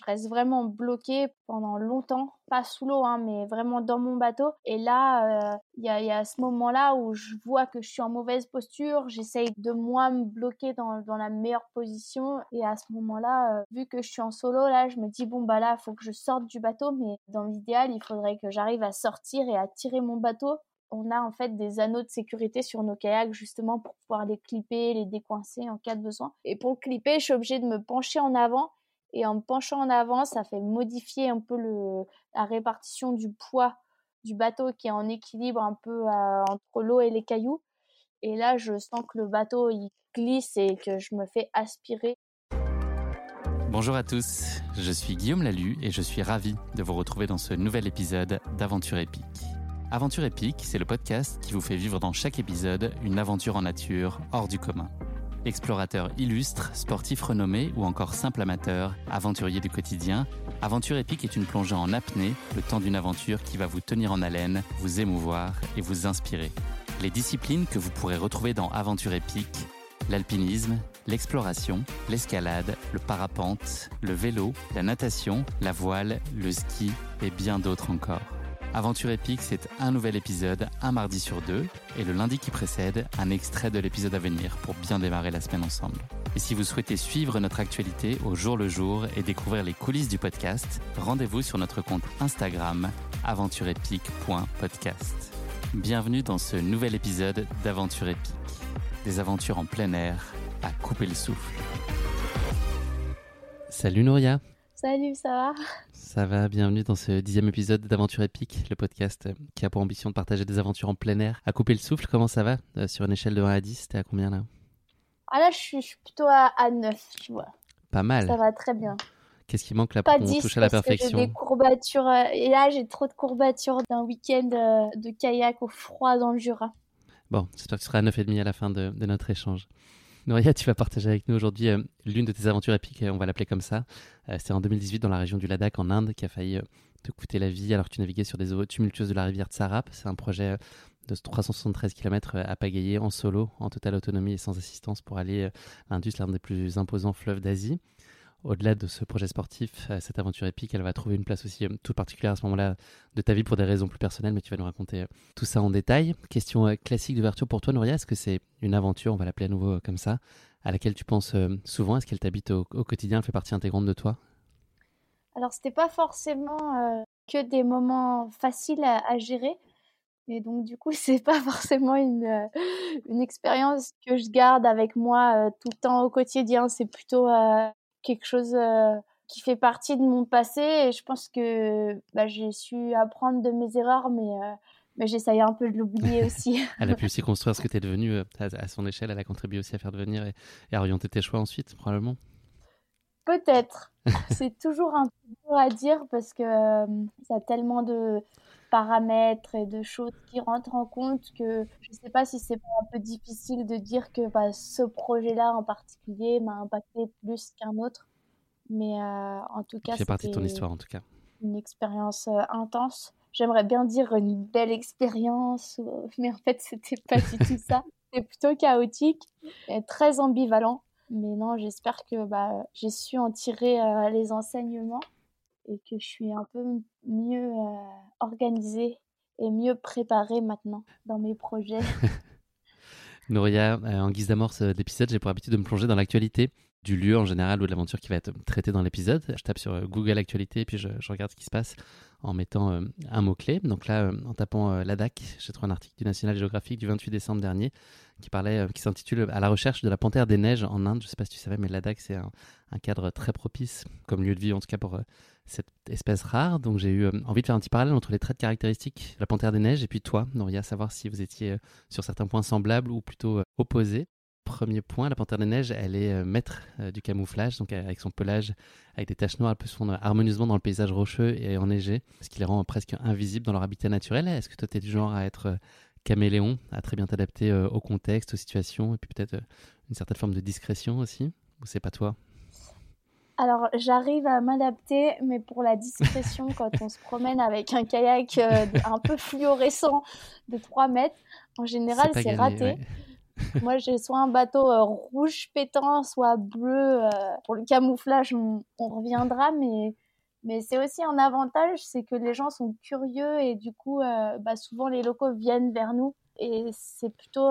je reste vraiment bloquée pendant longtemps, pas sous l'eau, hein, mais vraiment dans mon bateau. Et là, il y, a, ce moment-là où je vois que je suis en mauvaise posture, j'essaye de moi me bloquer dans, la meilleure position. Et à ce moment-là, vu que je suis en solo, là, je me dis, bon, bah là, faut que je sorte du bateau, mais dans l'idéal, il faudrait que j'arrive à sortir et à tirer mon bateau on a en fait des anneaux de sécurité sur nos kayaks justement pour pouvoir les clipper, les décoincer en cas de besoin. Et pour le clipper, je suis obligée de me pencher en avant. Et en penchant en avant, ça fait modifier un peu la répartition du poids du bateau qui est en équilibre un peu euh, entre l'eau et les cailloux. Et là, je sens que le bateau il glisse et que je me fais aspirer. Bonjour à tous, je suis Guillaume Lalu et je suis ravi de vous retrouver dans ce nouvel épisode d'Aventure épique. Aventure épique, c'est le podcast qui vous fait vivre dans chaque épisode une aventure en nature hors du commun. Explorateur illustre, sportif renommé ou encore simple amateur, aventurier du quotidien, Aventure épique est une plongée en apnée, le temps d'une aventure qui va vous tenir en haleine, vous émouvoir et vous inspirer. Les disciplines que vous pourrez retrouver dans Aventure épique, l'alpinisme, l'exploration, l'escalade, le parapente, le vélo, la natation, la voile, le ski et bien d'autres encore. Aventure épique, c'est un nouvel épisode, un mardi sur deux, et le lundi qui précède, un extrait de l'épisode à venir pour bien démarrer la semaine ensemble. Et si vous souhaitez suivre notre actualité au jour le jour et découvrir les coulisses du podcast, rendez-vous sur notre compte Instagram aventureepique.podcast. Bienvenue dans ce nouvel épisode d'Aventure épique. Des aventures en plein air à couper le souffle. Salut Nouria. Salut, ça va? Ça va, bienvenue dans ce dixième épisode d'Aventure épique, le podcast qui a pour ambition de partager des aventures en plein air. À couper le souffle, comment ça va euh, Sur une échelle de 1 à 10, t'es à combien là? Ah là, je suis, plutôt à, 9, tu vois. Pas mal. Ça va très bien. Qu'est-ce qui manque là pour qu'on touche à la perfection? des courbatures, euh, et là j'ai trop de courbatures d'un week-end euh, de kayak au froid dans le Jura. Bon, j'espère que tu seras à 9,5 à la fin de notre échange. Noria, tu vas partager avec nous aujourd'hui euh, l'une de tes aventures épiques, on va l'appeler comme ça. Euh, c'est en 2018 dans la région du Ladakh en Inde qui a failli euh, te coûter la vie alors que tu naviguais sur des eaux tumultueuses de la rivière Tsarap. C'est un projet de 373 km à pagayer en solo, en totale autonomie et sans assistance pour aller à l'Indus, l'un des plus imposants fleuves d'Asie au-delà de ce projet sportif, euh, cette aventure épique, elle va trouver une place aussi euh, toute particulière à ce moment-là de ta vie pour des raisons plus personnelles, mais tu vas nous raconter euh, tout ça en détail. Question classique d'ouverture pour toi, Nouria, est-ce que c'est une aventure, on va l'appeler à nouveau comme ça, à laquelle tu penses souvent? Est-ce qu'elle t'habite au, quotidien, elle fait partie intégrante de toi? Alors, c'était pas forcément que des moments faciles à, gérer. Et donc, du coup, c'est pas forcément une, une expérience que je garde avec moi tout le temps au quotidien. C'est plutôt quelque chose euh, qui fait partie de mon passé et je pense que bah, j'ai su apprendre de mes erreurs, mais, euh, mais j'essaye un peu de l'oublier aussi. elle a pu aussi construire ce que tu es devenu euh, à, son échelle, elle a contribué aussi à faire devenir et, à orienter tes choix ensuite, probablement. Peut-être. C'est toujours un peu dur à dire parce que ça a tellement de paramètres et de choses qui rentrent en compte que je ne sais pas si c'est un peu difficile de dire que bah, ce projet-là en particulier m'a impacté plus qu'un autre. Mais euh, en tout cas, c'est partie de ton histoire en tout cas. Une expérience euh, intense. J'aimerais bien dire une belle expérience, mais en fait, c'était pas du tout ça. C'était plutôt chaotique et très ambivalent. Mais non, j'espère que bah, j'ai su en tirer euh, les enseignements et que je suis un peu mieux euh, organisée et mieux préparée maintenant dans mes projets. Nouria, euh, en guise d'amorce d'épisode, j'ai pour habitude de me plonger dans l'actualité du lieu en général ou de l'aventure qui va être traitée dans l'épisode. Je tape sur euh, Google Actualité et puis je, regarde ce qui se passe en mettant un mot-clé. Donc là, en tapant Ladakh, j'ai trouvé un article du National Geographic du 28 décembre dernier qui parlait, qui s'intitule À la recherche de la panthère des neiges en Inde. Je ne sais pas si tu savais, mais Ladakh, c'est un, cadre très propice comme lieu de vie, en tout cas pour cette espèce rare. Donc j'ai eu euh, envie de faire un petit parallèle entre les traits de caractéristiques de la panthère des neiges et puis toi, Noria, savoir si vous étiez euh, sur certains points semblables ou plutôt euh, opposés. Premier point, la panthère des neiges, elle est maître du camouflage, donc avec son pelage, avec des taches noires, elle peut se fondre harmonieusement dans le paysage rocheux et enneigé, ce qui les rend presque invisibles dans leur habitat naturel. Est-ce que toi, tu es du genre à être caméléon, à très bien t'adapter au contexte, aux situations, et puis peut-être une certaine forme de discrétion aussi? Ou c'est pas toi? Alors, j'arrive à m'adapter, mais pour la discrétion, quand on se promène avec un kayak euh, un peu fluorescent de 3 mètres, en général, c'est raté. Moi, j'ai soit un bateau euh, rouge pétant, soit bleu. Euh, pour le camouflage, on, reviendra, mais, mais c'est aussi un avantage, c'est que les gens sont curieux et du coup, euh, bah, souvent les locaux viennent vers nous. Et c'est plutôt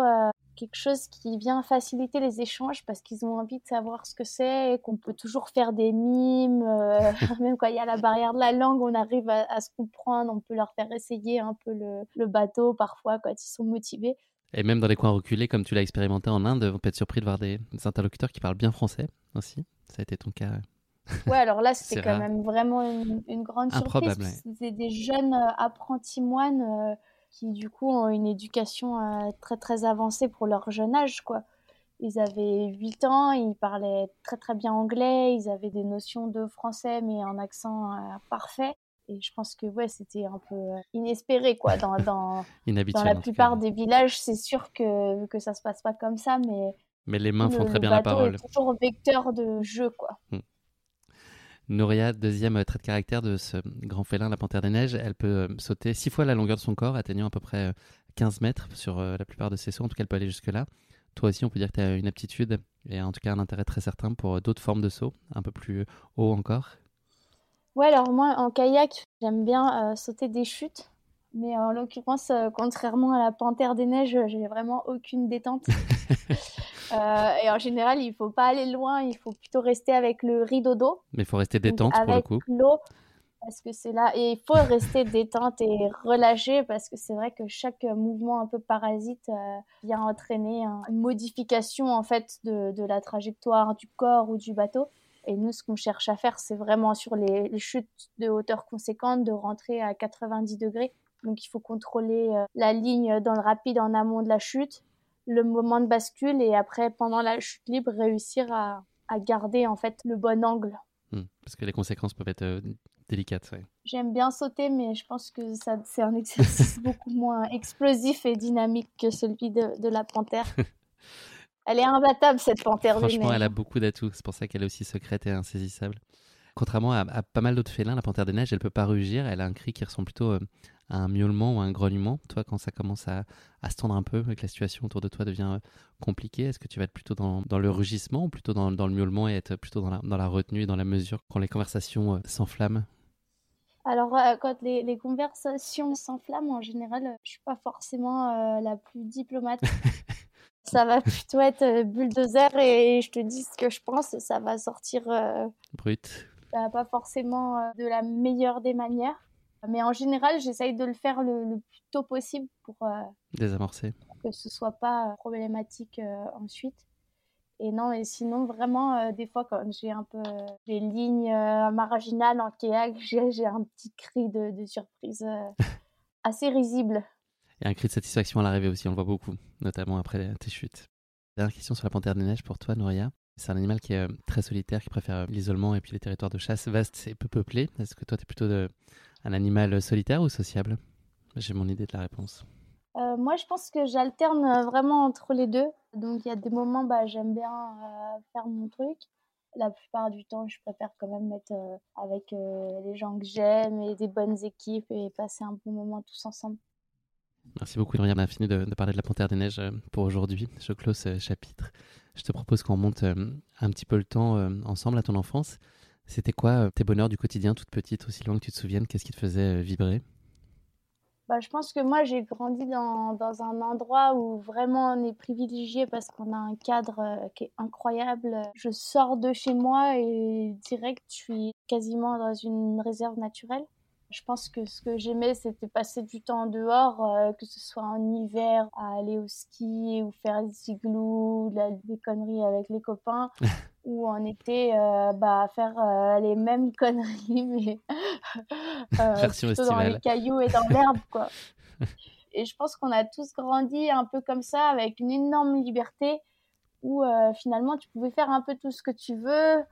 quelque chose qui vient faciliter les échanges parce qu'ils ont envie de savoir ce que c'est et qu'on peut toujours faire des mimes. même quand il y a la barrière de la langue, on arrive à, se comprendre, on peut leur faire essayer un peu le bateau parfois quand ils sont motivés. Et même dans les coins reculés, comme tu l'as expérimenté en Inde, on peut être surpris de voir des, interlocuteurs qui parlent bien français aussi. Ça a été ton cas. Ouais, alors là, c'était quand même vraiment une, grande surprise. C'était des jeunes euh, apprentis moines euh, qui, du coup, ont une éducation euh, très, très avancée pour leur jeune âge, quoi. Ils avaient 8 ans, ils parlaient très, très bien anglais, ils avaient des notions de français, mais en accent parfait. Et je pense que ouais, c'était un peu euh, inespéré quoi. Dans, dans, dans la plupart des villages, c'est sûr que, que ça se passe pas comme ça, mais. Mais les mains font très bien la parole. Est toujours vecteur de jeu quoi. Hmm. Nouria, deuxième trait de caractère de ce grand félin, la panthère des neiges, elle peut euh, sauter six fois la longueur de son corps, atteignant à peu près 15 euh, mètres sur la plupart de ses sauts. En tout cas, elle peut aller jusque-là. Toi aussi, on peut dire que tu as une aptitude et en tout cas un intérêt très certain pour d'autres formes de sauts, un peu plus haut encore. Ouais, alors moi, en kayak, j'aime bien euh, sauter des chutes. Mais en l'occurrence, euh, contrairement à la panthère des neiges, j'ai vraiment aucune détente. Euh, et en général, il faut pas aller loin, il faut plutôt rester avec le rideau d'eau. Mais il faut rester détente pour le coup. l'eau, parce que c'est là. Et il faut rester détente et relâché, parce que c'est vrai que chaque mouvement un peu parasite vient entraîner une modification en fait de, de la trajectoire du corps ou du bateau. Et nous, ce qu'on cherche à faire, c'est vraiment sur les, chutes de hauteur conséquente, de rentrer à 90 degrés. Donc, il faut contrôler euh, la ligne dans le rapide en amont de la chute, le moment de bascule et après, pendant la chute libre, réussir à, garder en fait le bon angle. Hmm. parce que les conséquences peuvent être euh, délicates. J'aime bien sauter, mais je pense que c'est un exercice beaucoup moins explosif et dynamique que celui de, de la panthère. Elle est imbattable, cette panthère Franchement, elle a beaucoup d'atouts. C'est pour ça qu'elle est aussi secrète et insaisissable. Contrairement à, pas mal d'autres félins, la panthère des neiges, elle peut pas rugir. Elle a un cri qui ressemble plutôt euh, à un miaulement ou à un grognement. Toi, quand ça commence à, se tendre un peu, que la situation autour de toi devient euh, compliquée, est-ce que tu vas être plutôt dans, le rugissement ou plutôt dans, le miaulement et être plutôt dans la, retenue et dans la mesure quand les conversations euh, s'enflamment? Alors, quand les, conversations s'enflamment, en général, je suis pas forcément la plus diplomate. ça va plutôt être euh, bulldozer et je te dis ce que je pense, ça va sortir euh, brut. pas forcément euh, de la meilleure des manières. Mais en général, j'essaye de le faire le, plus tôt possible pour désamorcer. que ce soit pas problématique ensuite. Et non, et sinon, vraiment, des fois, quand j'ai un peu des lignes marginales en kayak, j'ai un petit cri de, de surprise assez risible. Et un cri de satisfaction à l'arrivée aussi, on le voit beaucoup, notamment après tes chutes. Dernière question sur la panthère des neiges pour toi, Nouria. C'est un animal qui est euh, très solitaire, qui préfère euh, l'isolement et puis les territoires de chasse vastes et peu peuplés. Est-ce que toi, tu es plutôt un animal solitaire ou sociable? J'ai mon idée de la réponse. Euh, moi, je pense que j'alterne vraiment entre les deux. Donc, il y a des moments, bah, j'aime bien faire mon truc. La plupart du temps, je préfère quand même être avec les gens que j'aime et des bonnes équipes et passer un bon moment tous ensemble. Merci beaucoup, Lauriane. On a fini de, parler de la Panthère des Neiges euh, pour aujourd'hui. Je close ce chapitre. Je te propose qu'on monte euh, un petit peu le temps euh, ensemble à ton enfance. C'était quoi tes bonheurs du quotidien, toute petite, aussi loin que tu te souviennes? Qu'est-ce qui te faisait vibrer? Bah, je pense que moi, j'ai grandi dans, dans, un endroit où vraiment on est privilégié parce qu'on a un cadre qui est incroyable. Je sors de chez moi et direct, je suis quasiment dans une réserve naturelle. Je pense que ce que j'aimais, c'était passer du temps dehors, euh, que ce soit en hiver, à aller au ski ou faire des igloos, des conneries avec les copains, ou en été, euh, bah, faire euh, les mêmes conneries, mais plutôt dans les cailloux et dans l'herbe, quoi. Et je pense qu'on a tous grandi un peu comme ça, avec une énorme liberté, où finalement tu pouvais faire un peu tout ce que tu veux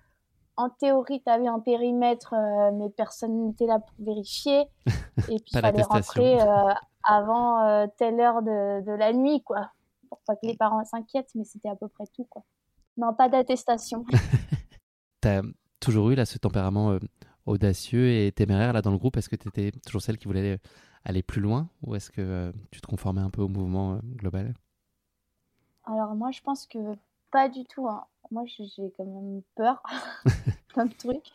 en théorie, tu avais un périmètre, euh, mais personne n'était là pour vérifier. Et puis, il fallait rentrer euh, avant euh, telle heure de, la nuit, quoi. Pour pas que les parents s'inquiètent, mais c'était à peu près tout, quoi. Non, pas d'attestation. tu as toujours eu là, ce tempérament audacieux et téméraire là, dans le groupe? Est-ce que tu étais toujours celle qui voulait aller plus loin? Ou est-ce que tu te conformais un peu au mouvement global? Alors moi, je pense que pas du tout. Hein. Moi, j'ai quand même peur, de trucs.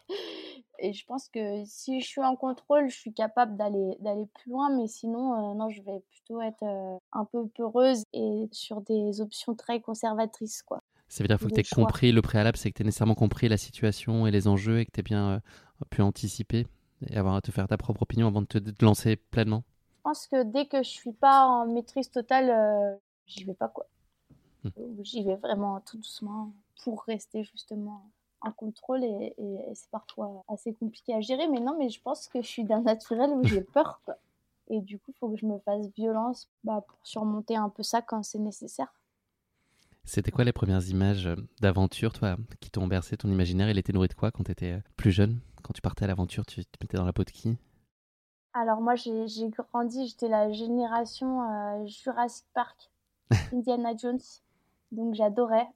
Et je pense que si je suis en contrôle, je suis capable d'aller d'aller plus loin. Mais sinon, euh, non, je vais plutôt être euh, un peu peureuse et sur des options très conservatrices, quoi. Ça veut dire qu'il faut que tu aies compris le préalable, c'est que tu aies nécessairement compris la situation et les enjeux et que tu aies bien euh, pu anticiper et avoir à te faire ta propre opinion avant de te, lancer pleinement. Je pense que dès que je suis pas en maîtrise totale, j'y vais pas quoi. Mmh. J'y vais vraiment tout doucement pour rester justement en contrôle et, c'est parfois assez compliqué à gérer. Mais non, mais je pense que je suis d'un naturel où j'ai peur. Quoi. Et du coup, il faut que je me fasse violence bah, pour surmonter un peu ça quand c'est nécessaire. C'était quoi les premières images d'aventure, toi, qui t'ont bercé ton imaginaire? Il était nourri de quoi quand tu étais plus jeune? Quand tu partais à l'aventure, tu te mettais dans la peau de qui? Alors moi, j'ai grandi, j'étais la génération euh, Jurassic Park, Indiana Jones. Donc j'adorais.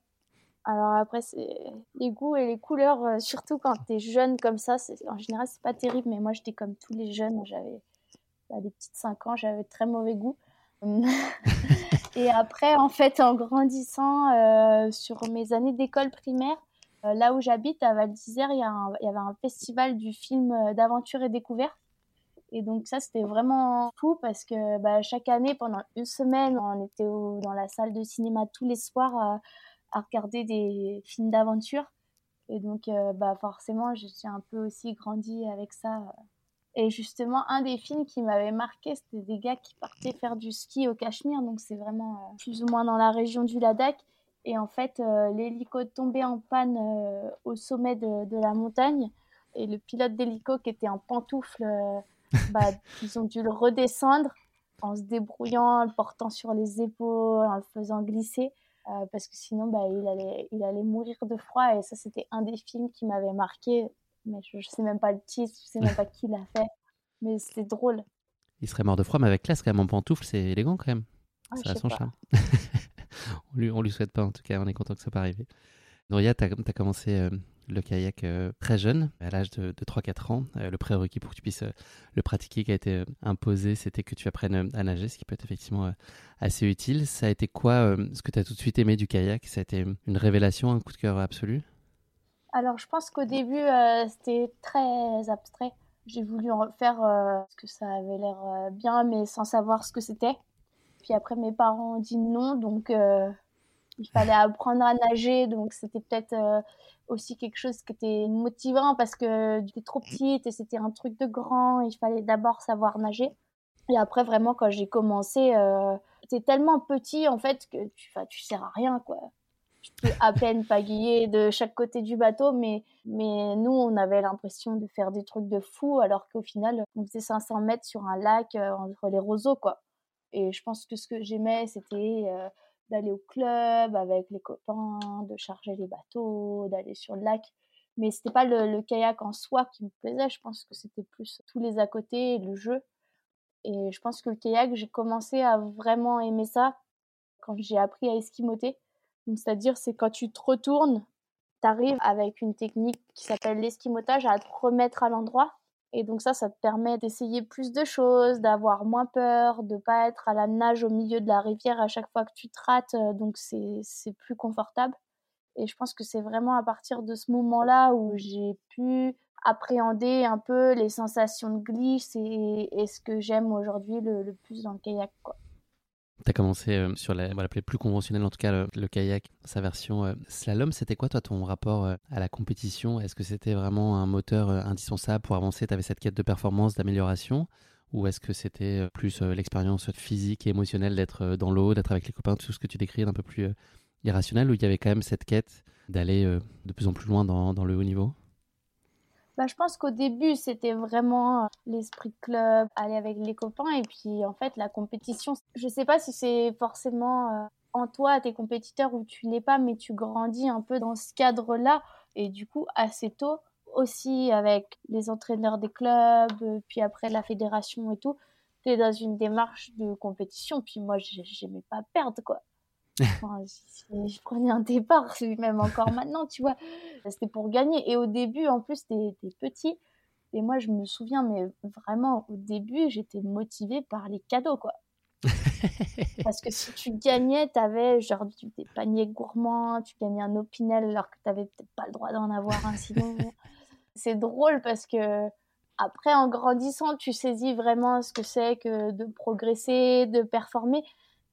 Alors après, les goûts et les couleurs, euh, surtout quand tu es jeune comme ça, en général, c'est pas terrible, mais moi, j'étais comme tous les jeunes. J'avais bah, des petites 5 ans, j'avais très mauvais goût. et après, en fait, en grandissant euh, sur mes années d'école primaire, euh, là où j'habite, à Val d'Isère, il y, y, avait un festival du film d'aventure et découverte. Et donc ça, c'était vraiment fou parce que bah, chaque année, pendant une semaine, on était dans la salle de cinéma tous les soirs à regarder des films d'aventure. Et donc, euh, bah, forcément, j'ai un peu aussi grandi avec ça. Et justement, un des films qui m'avait marqué, c'était des gars qui partaient faire du ski au Cachemire. Donc, c'est vraiment euh, plus ou moins dans la région du Ladakh. Et en fait, euh, l'hélico tombait en panne au sommet de, de, la montagne. Et le pilote d'hélico qui était en pantoufle, bah, ils ont dû le redescendre en se débrouillant, en le portant sur les épaules, en le faisant glisser. Euh, parce que sinon bah, il, allait, il allait mourir de froid. Et ça c'était un des films qui m'avait marqué mais je, ne sais même pas le titre je sais même pas qui l'a fait. Mais c'était drôle. Il serait mort de froid mais avec classe quand même en pantoufle c'est élégant quand même. Ah, ça a son charme. On lui, on lui souhaite pas en tout cas on est content que ça pas arrivé. Nouria tu as, commencé euh, le kayak euh, très jeune, à l'âge de, 3-4 ans. Euh, le prérequis pour que tu puisses euh, le pratiquer qui a été imposé, c'était que tu apprennes à nager, ce qui peut être effectivement assez utile. Ça a été quoi ce que tu as tout de suite aimé du kayak? Ça a été une révélation, un coup de cœur absolu? Alors je pense qu'au début, c'était très abstrait. J'ai voulu en faire parce que ça avait l'air bien, mais sans savoir ce que c'était. Puis après, mes parents ont dit non, donc il fallait apprendre à nager, donc c'était peut-être euh, aussi quelque chose qui était motivant parce que j'étais trop petite et c'était un truc de grand, il fallait d'abord savoir nager. Et après, vraiment, quand j'ai commencé, euh, c'était tellement petit en fait que tu, tu sers à rien, quoi. Tu peux à peine pagayer de chaque côté du bateau, mais, mais nous, on avait l'impression de faire des trucs de fou, alors qu'au final, on faisait 500 mètres sur un lac euh, entre les roseaux, quoi. Et je pense que ce que j'aimais, c'était euh, d'aller au club avec les copains, de charger les bateaux, d'aller sur le lac. Mais c'était pas le, kayak en soi qui me plaisait, je pense que c'était plus tous les à côté, le jeu. Et je pense que le kayak, j'ai commencé à vraiment aimer ça quand j'ai appris à esquimoter. C'est-à-dire, c'est quand tu te retournes, tu arrives avec une technique qui s'appelle l'esquimotage à te remettre à l'endroit et donc ça, ça te permet d'essayer plus de choses, d'avoir moins peur, de pas être à la nage au milieu de la rivière à chaque fois que tu te rates. Euh, donc c'est plus confortable. Et je pense que c'est vraiment à partir de ce moment-là où j'ai pu appréhender un peu les sensations de glisse et, ce que j'aime aujourd'hui le, le, plus dans le kayak. Quoi. Tu as commencé euh, sur la, on va l'appeler plus conventionnelle, en tout cas le, kayak, sa version euh, slalom. C'était quoi, toi, ton rapport euh, à la compétition? Est-ce que c'était vraiment un moteur indispensable pour avancer? Tu avais cette quête de performance, d'amélioration? Ou est-ce que c'était plus l'expérience physique et émotionnelle d'être dans l'eau, d'être avec les copains, tout ce que tu décris d'un peu plus irrationnel Ou il y avait quand même cette quête d'aller de plus en plus loin dans le haut niveau? Bah, je pense qu'au début, c'était vraiment euh, l'esprit de club, aller avec les copains. Et puis, en fait, la compétition, je sais pas si c'est forcément euh, en toi, tes compétiteurs, ou tu l'es pas, mais tu grandis un peu dans ce cadre-là. Et du coup, assez tôt, aussi avec les entraîneurs des clubs, euh, puis après la fédération et tout, tu es dans une démarche de compétition. Puis moi, j'aimais pas perdre, quoi. je prenais un départ, même encore maintenant, tu vois, c'était pour gagner. Et au début, en plus, t'es petit. Et moi, je me souviens, mais vraiment, au début, j'étais motivée par les cadeaux, quoi. Parce que si tu gagnais, tu avais genre des paniers gourmands, tu gagnais un opinel alors que tu n'avais peut-être pas le droit d'en avoir un sinon. c'est drôle parce que après, en grandissant, tu saisis vraiment ce que c'est que de progresser, de performer.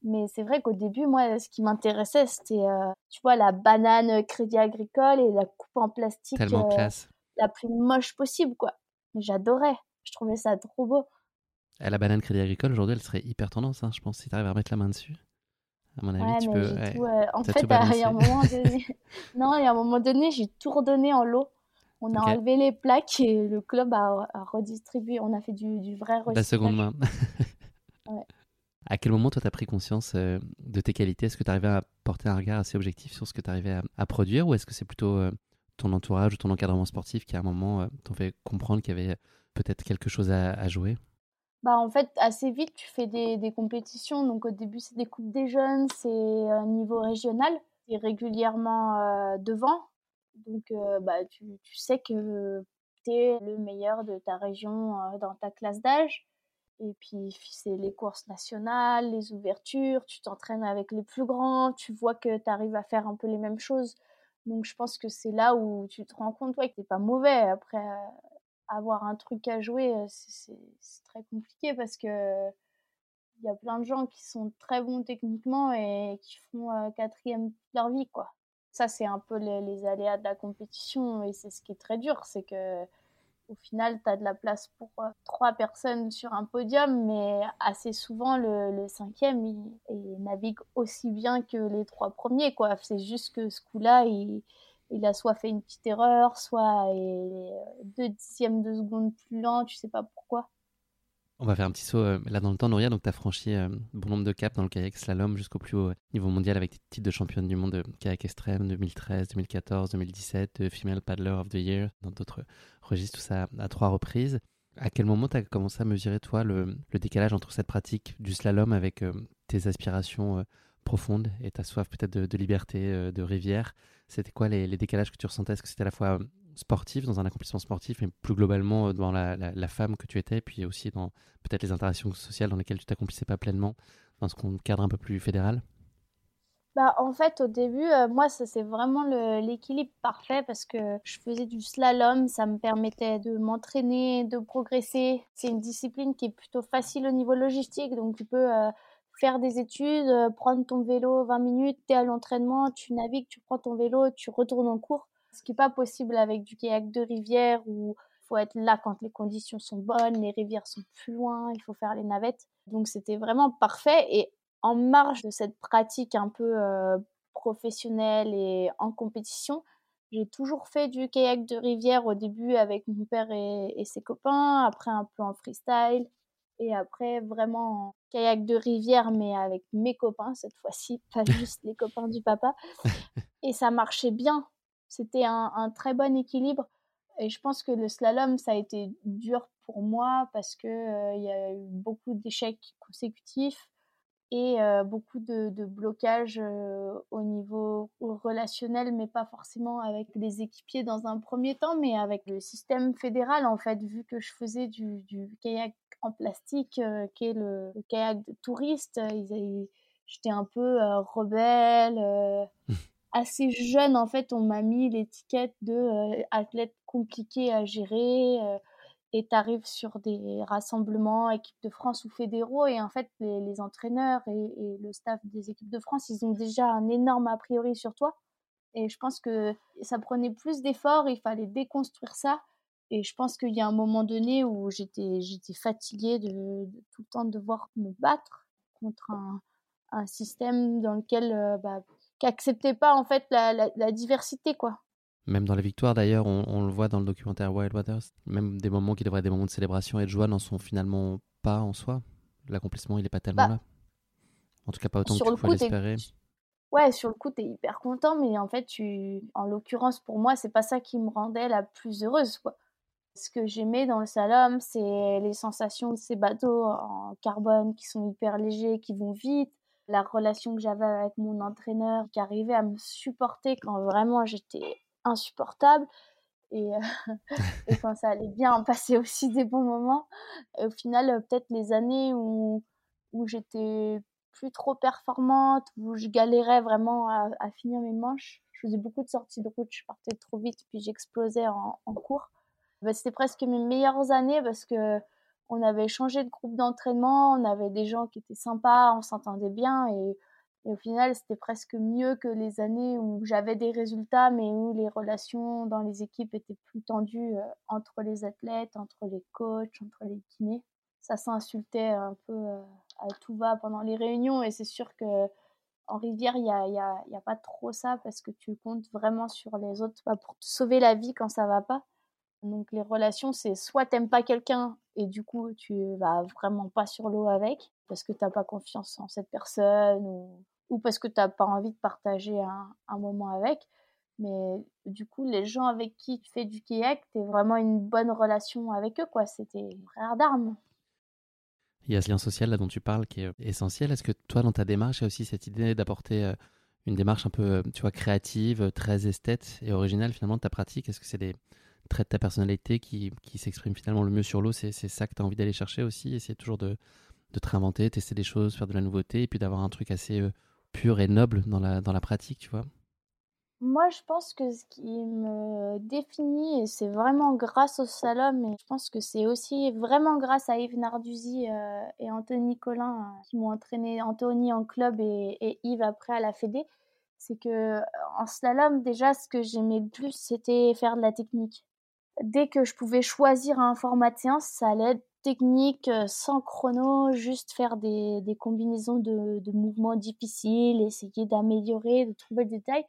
Mais c'est vrai qu'au début, moi, ce qui m'intéressait, c'était, euh, tu vois, la banane crédit agricole et la coupe en plastique Tellement euh, classe. la plus moche possible, quoi. J'adorais. Je trouvais ça trop beau. À la banane crédit agricole, aujourd'hui, elle serait hyper tendance, hein, je pense, si tu arrives à remettre la main dessus. À mon avis, Ouais, tu mais peux. j'ai ouais. tout, euh, En fait, il y a un moment donné... non, il y a un moment donné, j'ai tout redonné en lot. On a enlevé les plaques et le club a, a redistribué. On a fait du, du vrai recyclage. La seconde main. À quel moment, toi, tu as pris conscience euh, de tes qualités? Est-ce que tu à porter un regard assez objectif sur ce que tu à, à produire? Ou est-ce que c'est plutôt euh, ton entourage ou ton encadrement sportif qui, à un moment, euh, t'ont fait comprendre qu'il y avait peut-être quelque chose à, jouer? Bah, en fait, assez vite, tu fais des, compétitions. Donc, au début, c'est des Coupes des jeunes, c'est un niveau régional. Tu es régulièrement devant. Donc, bah, tu, tu sais que tu es le meilleur de ta région dans ta classe d'âge. Et puis, c'est les courses nationales, les ouvertures, tu t'entraînes avec les plus grands, tu vois que tu arrives à faire un peu les mêmes choses. Donc, je pense que c'est là où tu te rends compte ouais, que tu pas mauvais. Après, euh, avoir un truc à jouer, euh, c'est- très compliqué parce que il y a plein de gens qui sont très bons techniquement et qui font euh, quatrième toute leur vie, quoi. Ça, c'est un peu les, les aléas de la compétition et c'est ce qui est très dur, c'est que au final, tu as de la place pour euh, trois personnes sur un podium, mais assez souvent, le, cinquième, il, navigue aussi bien que les trois premiers, quoi. C'est juste que ce coup-là, il, il a soit fait une petite erreur, soit est deux dixièmes de seconde plus lent, tu sais pas pourquoi. On va faire un petit saut euh, là dans le temps, Nouria. Donc, tu as franchi euh, bon nombre de caps dans le kayak slalom jusqu'au plus haut euh, niveau mondial avec des titres de championne du monde de kayak extrême 2013, 2014, 2017, de Female Paddler of the Year, dans d'autres registres, tout ça à trois reprises. À quel moment tu as commencé à mesurer, toi, le, décalage entre cette pratique du slalom avec tes aspirations profondes et ta soif peut-être de, liberté, de rivière? C'était quoi les, les décalages que tu ressentais? Est-ce que c'était à la fois sportif, dans un accomplissement sportif, mais plus globalement euh, dans la, femme que tu étais, puis aussi dans peut-être les interactions sociales dans lesquelles tu t'accomplissais pas pleinement, dans ce cadre un peu plus fédéral? Bah, en fait, au début, euh, moi, ça c'est vraiment l'équilibre parfait parce que je faisais du slalom, ça me permettait de m'entraîner, de progresser. C'est une discipline qui est plutôt facile au niveau logistique, donc tu peux euh, faire des études, prendre ton vélo 20 minutes, tu es à l'entraînement, tu navigues, tu prends ton vélo, tu retournes en cours. Ce qui n'est pas possible avec du kayak de rivière où il faut être là quand les conditions sont bonnes, les rivières sont plus loin, il faut faire les navettes. Donc c'était vraiment parfait et en marge de cette pratique un peu euh, professionnelle et en compétition, j'ai toujours fait du kayak de rivière au début avec mon père et, et ses copains, après un peu en freestyle et après vraiment en kayak de rivière mais avec mes copains cette fois-ci, pas juste les copains du papa. Et ça marchait bien. C'était un, un très bon équilibre. Et je pense que le slalom, ça a été dur pour moi parce que euh, il y a eu beaucoup d'échecs consécutifs et euh, beaucoup de, de blocages euh, au niveau relationnel, mais pas forcément avec les équipiers dans un premier temps, mais avec le système fédéral en fait, vu que je faisais du, du kayak en plastique, euh, qui est le, le kayak de euh, avaient- j'étais un peu euh, rebelle. assez jeune, en fait, on m'a mis l'étiquette de euh, athlète compliqué à gérer. euh, et tu arrives sur des rassemblements, équipe de France ou fédéraux, et en fait, les, les entraîneurs et, le staff des équipes de France, ils ont déjà un énorme a priori sur toi. Et je pense que ça prenait plus d'efforts, il fallait déconstruire ça. Et je pense qu'il y a un moment donné où j'étais j'étais fatiguée de, de tout le temps devoir me battre contre un, un système dans lequel euh, bah, qui acceptait pas en fait la, la, la diversité quoi. Même dans les victoires, d'ailleurs, on, on le voit dans le documentaire Wild Waters, même des moments qui devraient être des moments de célébration et de joie n'en sont finalement pas en soi. L'accomplissement, il n'est pas tellement Bah, là. En tout cas, pas autant que tu le pouvais l'espérer. ouais, sur le coup, t'es hyper content, mais en fait, tu, en l'occurrence, pour moi, c'est pas ça qui me rendait la plus heureuse, quoi. Ce que j'aimais dans le slalom, c'est les sensations de ces bateaux en carbone qui sont hyper légers, qui vont vite, la relation que j'avais avec mon entraîneur qui arrivait à me supporter quand vraiment j'étais insupportable. Et, euh, et ça allait bien, on passait aussi des bons moments. Et au final, euh, peut-être les années où, où j'étais plus trop performante, où je galérais vraiment à, finir mes manches. Je faisais beaucoup de sorties de route, je partais trop vite, puis j'explosais en, cours. Bah, c'était presque mes meilleures années parce que on avait changé de groupe d'entraînement, on avait des gens qui étaient sympas, on s'entendait bien et, au final c'était presque mieux que les années où j'avais des résultats mais où les relations dans les équipes étaient plus tendues euh, entre les athlètes, entre les coachs, entre les kinés. Ça s'insultait un peu euh, à tout va pendant les réunions et c'est sûr que en rivière, il n'y a, y a, y a, pas trop ça parce que tu comptes vraiment sur les autres bah, pour te sauver la vie quand ça va pas. Donc les relations, c'est soit t'aimes pas quelqu'un et du coup tu vas vraiment pas sur l'eau avec parce que t'as pas confiance en cette personne ou, ou parce que t'as pas envie de partager un, moment avec. Mais du coup, les gens avec qui tu fais du kayak, t'es vraiment une bonne relation avec eux, quoi. C'était frère d'armes. Il y a ce lien social là dont tu parles qui est essentiel. Est-ce que toi, dans ta démarche, il y a aussi cette idée d'apporter euh, une démarche un peu, euh, tu vois, créative, très esthète et originale finalement de ta pratique? Est-ce que c'est des traits de ta personnalité qui, qui s'expriment finalement le mieux sur l'eau C'est ça que tu as envie d'aller chercher aussi Essayer toujours de, de te réinventer, tester des choses, faire de la nouveauté et puis d'avoir un truc assez euh, pur et noble dans la, dans la pratique, tu vois moi, je pense que ce qui me définit, et c'est vraiment grâce au slalom, et je pense que c'est aussi vraiment grâce à Yves Narduzzi euh, et Anthony Collin euh, qui m'ont entraîné, Anthony en club et, Yves après à la Fédé, c'est que en slalom, déjà, ce que j'aimais le plus, c'était faire de la technique. Dès que je pouvais choisir un format de séance, ça allait être technique, sans chrono, juste faire des, des combinaisons de, de mouvements difficiles, essayer d'améliorer, de trouver le détail.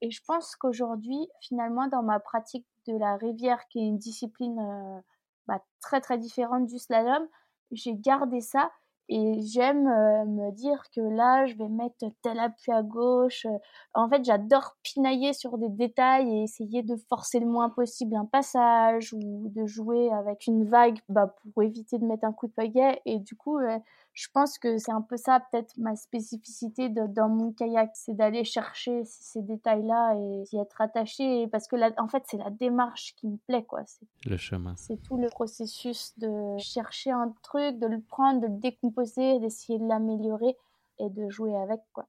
Et je pense qu'aujourd'hui, finalement, dans ma pratique de la rivière, qui est une discipline euh, bah, très très différente du slalom, j'ai gardé ça et j'aime euh, me dire que là, je vais mettre tel appui à gauche. En fait, j'adore pinailler sur des détails et essayer de forcer le moins possible un passage ou de jouer avec une vague bah, pour éviter de mettre un coup de pagaie. Et du coup, euh, je pense que c'est un peu ça, peut-être ma spécificité de, dans mon kayak, c'est d'aller chercher ces détails-là et d'y être attaché. Parce que, en fait, c'est la démarche qui me plaît, quoi. Le chemin. C'est tout le processus de chercher un truc, de le prendre, de le décomposer, d'essayer de l'améliorer et de jouer avec, quoi.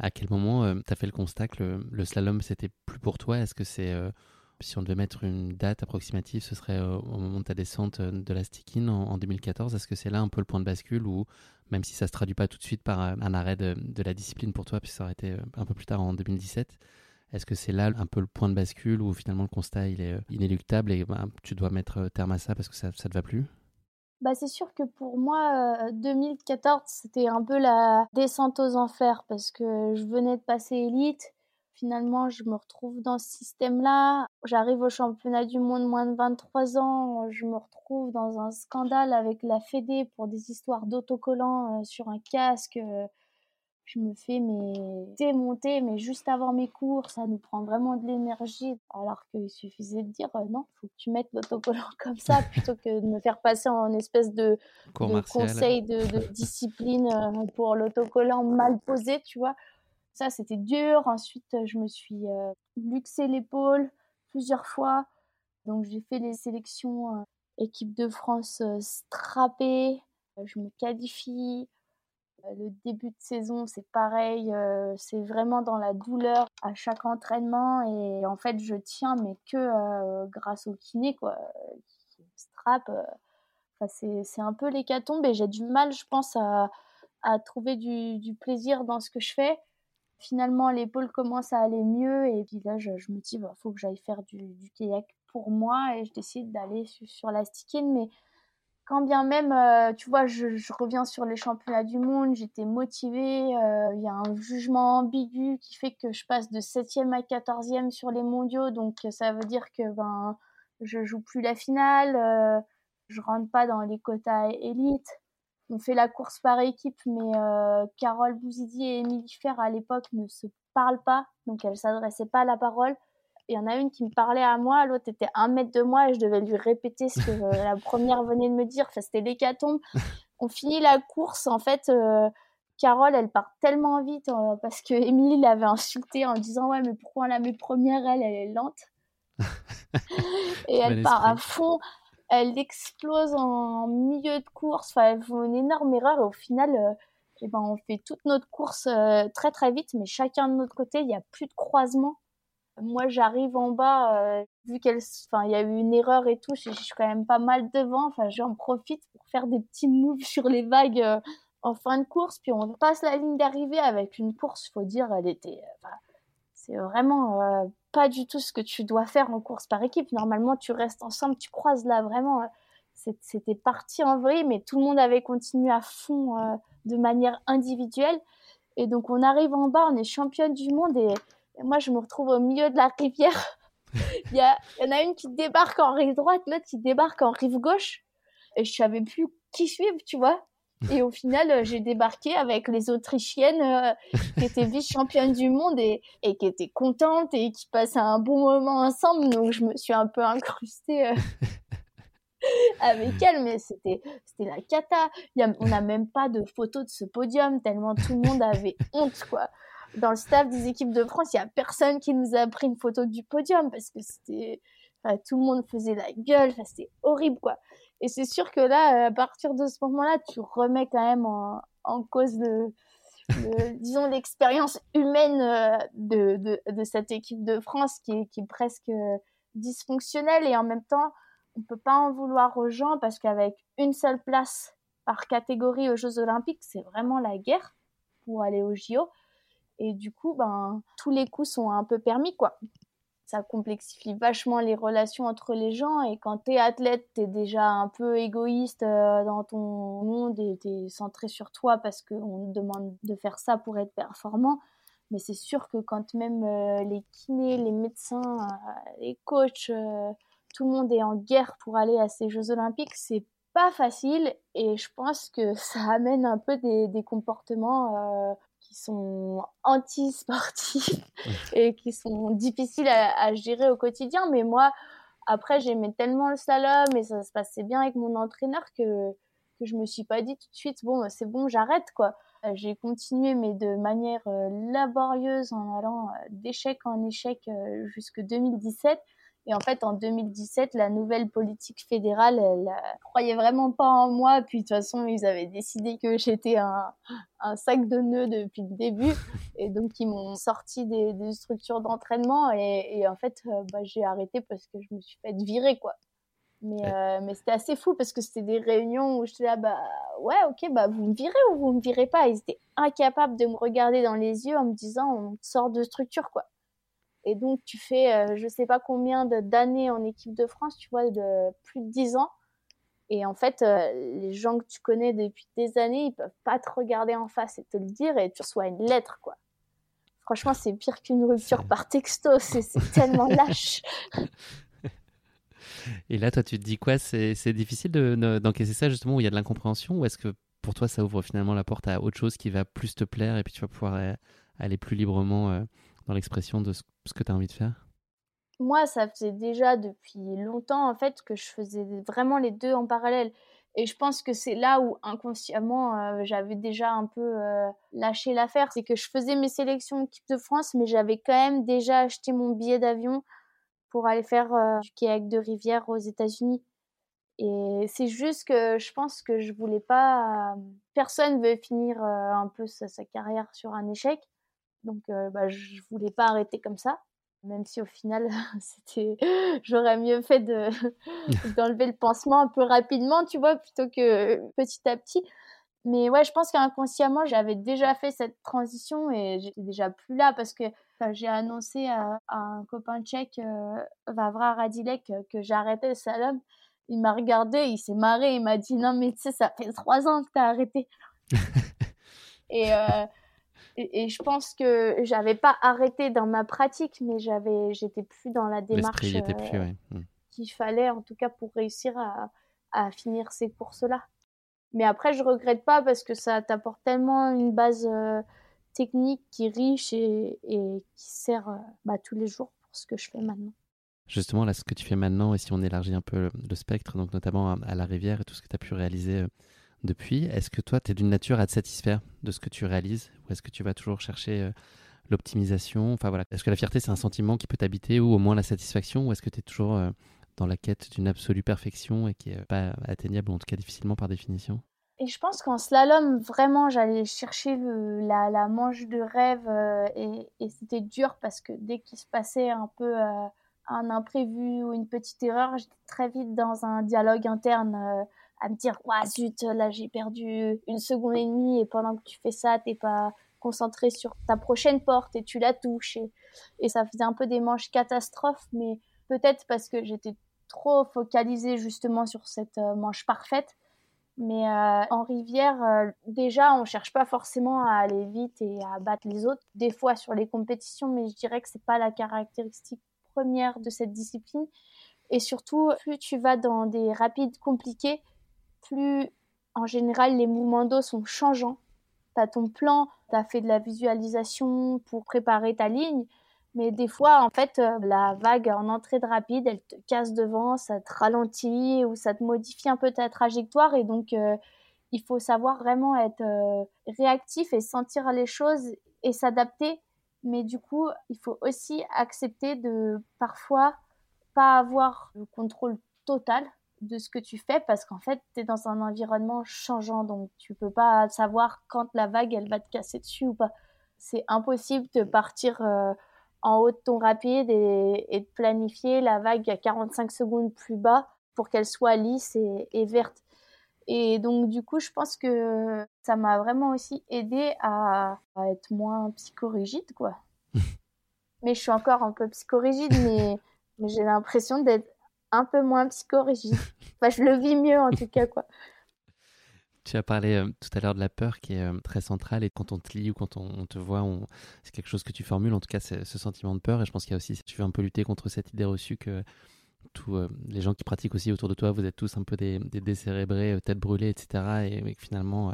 À quel moment euh, tu as fait le constat que le, slalom, c'était plus pour toi? Est-ce que c'est. Euh, si on devait mettre une date approximative, ce serait euh, au moment de ta descente euh, de la stick-in en, 2014. Est-ce que c'est là un peu le point de bascule ou même si ça se traduit pas tout de suite par euh, un arrêt de, la discipline pour toi, puisque ça aurait été un peu plus tard en 2017 Est-ce que c'est là un peu le point de bascule où finalement le constat il est inéluctable et bah, tu dois mettre terme à ça parce que ça ne te va plus? Bah, c'est sûr que pour moi, 2014, c'était un peu la descente aux enfers parce que je venais de passer élite finalement, je me retrouve dans ce système-là. J'arrive au championnat du monde moins de 23 ans. Je me retrouve dans un scandale avec la Fédé pour des histoires d'autocollants euh, sur un casque. Je me fais mais démonter, mais juste avant mes cours, ça nous prend vraiment de l'énergie. Alors qu'il suffisait de dire euh, non, faut que tu mettes l'autocollant comme ça plutôt que de me faire passer en espèce de, conseil de, de discipline euh, pour l'autocollant mal posé, tu vois. Ça, c'était dur. Ensuite, je me suis euh, luxé l'épaule plusieurs fois. Donc, j'ai fait les sélections euh, équipe de France euh, strappée. je me qualifie. Le début de saison, c'est pareil, c'est vraiment dans la douleur à chaque entraînement et en fait, je tiens, mais que grâce au kiné, quoi, qui strappe. c'est un peu l'hécatombe et j'ai du mal, je pense, à, à trouver du, du, plaisir dans ce que je fais finalement l'épaule commence à aller mieux et puis là je, me dis bah faut que j'aille faire du, kayak pour moi et je décide d'aller sur, la stick mais quand bien même euh, tu vois je, reviens sur les championnats du monde j'étais motivée euh, il y a un jugement ambigu qui fait que je passe de 7e à 14e sur les mondiaux. Donc ça veut dire que ben je joue plus la finale euh, je rentre pas dans les quotas élites on fait la course par équipe, mais euh, Carole Bouzidi et Émilie Fer à l'époque ne se parlent pas, donc elles s'adressaient pas à la parole. Il y en a une qui me parlait à moi, l'autre était un mètre de moi et je devais lui répéter ce que euh, la première venait de me dire. Enfin, c'était l'hécatombe. On finit la course, en fait. Euh, Carole, elle part tellement vite parce que Émilie l'avait insultée en disant ouais mais pourquoi on la met première elle elle est lente et elle part à fond elle explose en milieu de course. Enfin, elle fait une énorme erreur et au final, euh, eh ben, on fait toute notre course euh, très très vite, mais chacun de notre côté, il n'y a plus de croisement. Moi, j'arrive en bas, euh, vu qu'elle, il y a eu une erreur et tout, je, suis quand même pas mal devant. Enfin, j'en profite pour faire des petits moves sur les vagues en fin de course, puis on passe la ligne d'arrivée avec une course, faut dire, elle était, c'est vraiment pas du tout ce que tu dois faire en course par équipe. Normalement, tu restes ensemble, tu croises là vraiment. Euh, c'était parti en vrille, mais tout le monde avait continué à fond euh, de manière individuelle. Et donc, on arrive en bas, on est championne du monde et, moi, je me retrouve au milieu de la rivière. Il y, y, en a une qui débarque en rive droite, l'autre qui débarque en rive gauche. Et je savais plus qui suivre, tu vois. Et au final, euh, j'ai débarqué avec les Autrichiennes euh, qui étaient vice-championnes du monde et, et, qui étaient contentes et qui passaient un bon moment ensemble. Donc, je me suis un peu incrustée euh, avec elles, mais c'était la cata. Y a, on n'a même pas de photos de ce podium tellement tout le monde avait honte, quoi. Dans le staff des équipes de France, il y a personne qui nous a pris une photo du podium parce que c'était... tout le monde faisait la gueule, c'était horrible, quoi. Et c'est sûr que là, à partir de ce moment-là, tu remets quand même en, cause disons l'expérience humaine euh, de, de, de, cette équipe de France qui est, qui est presque dysfonctionnelle et en même temps, on peut pas en vouloir aux gens parce qu'avec une seule place par catégorie aux Jeux Olympiques, c'est vraiment la guerre pour aller aux JO. Et du coup, ben, tous les coups sont un peu permis, quoi ça complexifie vachement les relations entre les gens. Et quand t'es athlète, t'es déjà un peu égoïste euh, dans ton monde et t'es centré sur toi parce qu'on te demande de faire ça pour être performant. Mais c'est sûr que quand même euh, les kinés, les médecins, euh, les coachs, tout le monde est en guerre pour aller à ces Jeux Olympiques, c'est pas facile et je pense que ça amène un peu des, des comportements qui sont anti-sportifs et qui sont difficiles à, gérer au quotidien. Mais moi, après, j'aimais tellement le slalom et ça se passait bien avec mon entraîneur que, que je me suis pas dit tout de suite, bon, c'est bon, j'arrête, quoi. Euh, j'ai continué, mais de manière euh, laborieuse en allant euh, d'échec en échec jusque 2017. Et en fait, en 2017, la nouvelle politique fédérale, elle, elle croyait vraiment pas en moi. Puis de toute façon, ils avaient décidé que j'étais un, un, sac de nœuds depuis le début. Et donc, ils m'ont sorti des, des structures d'entraînement. Et, et, en fait, euh, bah, j'ai arrêté parce que je me suis fait virer, quoi. Mais, euh, mais c'était assez fou parce que c'était des réunions où j'étais là, bah ouais, ok, bah vous me virez ou vous me virez pas? Ils étaient incapables de me regarder dans les yeux en me disant, on sort de structure, quoi. Et donc, tu fais, euh, je sais pas combien d'années en équipe de France, tu vois, de plus de 10 ans. Et en fait, euh, les gens que tu connais depuis des années, ils peuvent pas te regarder en face et te le dire et tu reçois une lettre, quoi. Franchement, c'est pire qu'une rupture par texto, c'est tellement lâche. Et là, toi, tu te dis quoi? C'est difficile d'encaisser ça justement où il y a de l'incompréhension ou est-ce que pour toi, ça ouvre finalement la porte à autre chose qui va plus te plaire et puis tu vas pouvoir euh, aller plus librement dans l'expression de ce, que tu as envie de faire? Moi, ça faisait déjà depuis longtemps en fait que je faisais vraiment les deux en parallèle. Et je pense que c'est là où inconsciemment euh, j'avais déjà un peu euh, lâché l'affaire. C'est que je faisais mes sélections équipe de France, mais j'avais quand même déjà acheté mon billet d'avion pour aller faire euh, du kayak de rivière aux États-Unis. Et c'est juste que je pense que je voulais pas. personne veut finir un peu sa, carrière sur un échec. Donc, euh, bah, je voulais pas arrêter comme ça, même si au final, c'était, j'aurais mieux fait de d'enlever le pansement un peu rapidement, tu vois, plutôt que petit à petit. Mais ouais, je pense qu'inconsciemment, j'avais déjà fait cette transition et j'étais déjà plus là parce que j'ai annoncé à, un copain tchèque, euh, Vavra Radilek, que j'arrêtais le slalom. Il m'a regardé, il s'est marré, il m'a dit non mais tu sais, ça fait trois ans que t'as arrêté. et euh, et, je pense que j'avais pas arrêté dans ma pratique, mais j'avais, j'étais plus dans la démarche euh, hmm. qu'il fallait, en tout cas pour réussir à, à finir ces courses-là. Mais après, je regrette pas parce que ça t'apporte tellement une base euh, technique qui est riche et, et qui sert euh, bah, tous les jours pour ce que je fais maintenant. Justement, là, ce que tu fais maintenant, et si on élargit un peu le, spectre, donc notamment à, la rivière et tout ce que tu as pu réaliser depuis. Est-ce que toi, tu es d'une nature à te satisfaire de ce que tu réalises Ou est-ce que tu vas toujours chercher euh, l'optimisation? Enfin voilà. Est-ce que la fierté, c'est un sentiment qui peut t'habiter ou au moins la satisfaction Ou est-ce que tu es toujours euh, dans la quête d'une absolue perfection et qui est pas atteignable, en tout cas difficilement par définition? Et je pense qu'en slalom, vraiment, j'allais chercher la, manche de rêve euh, et, c'était dur parce que dès qu'il se passait un peu un imprévu ou une petite erreur, j'étais très vite dans un dialogue interne à me dire Ouah, zut, là j'ai perdu une seconde et demie et pendant que tu fais ça, t'es pas concentré sur ta prochaine porte et tu la touches. Et, ça faisait un peu des manches catastrophes, mais peut-être parce que j'étais trop focalisée justement sur cette manche parfaite mais euh, en rivière, euh, déjà, on cherche pas forcément à aller vite et à battre les autres. Des fois sur les compétitions, mais je dirais que c'est pas la caractéristique première de cette discipline. Et surtout, plus tu vas dans des rapides compliqués, plus en général les mouvements d'eau sont changeants. Tu as ton plan, tu as fait de la visualisation pour préparer ta ligne, mais des fois, en fait, euh, la vague en entrée de rapide, elle te casse devant, ça te ralentit ou ça te modifie un peu ta trajectoire. Et donc, euh, il faut savoir vraiment être euh, réactif et sentir les choses et s'adapter. Mais du coup, il faut aussi accepter de parfois pas avoir le contrôle total de ce que tu fais parce qu'en fait, tu es dans un environnement changeant. Donc, tu peux pas savoir quand la vague, elle va te casser dessus ou pas. C'est impossible de partir en haut de ton rapide et, de planifier la vague à 45 secondes plus bas pour qu'elle soit lisse et, verte. Et donc, du coup, je pense que ça m'a vraiment aussi aidé à, être moins psychorigide, quoi. mais je suis encore un peu psychorigide, mais, mais j'ai l'impression d'être un peu moins psychorigide. Enfin, je le vis mieux, en tout cas, quoi. Tu as parlé euh, tout à l'heure de la peur qui est euh, très centrale et quand on te lit ou quand on, te voit, c'est quelque chose que tu formules, en tout cas ce sentiment de peur et je pense qu'il y a aussi, si tu veux un peu lutter contre cette idée reçue que tous euh, les gens qui pratiquent aussi autour de toi, vous êtes tous un peu des, décérébrés, tête brûlée, etc. Et, finalement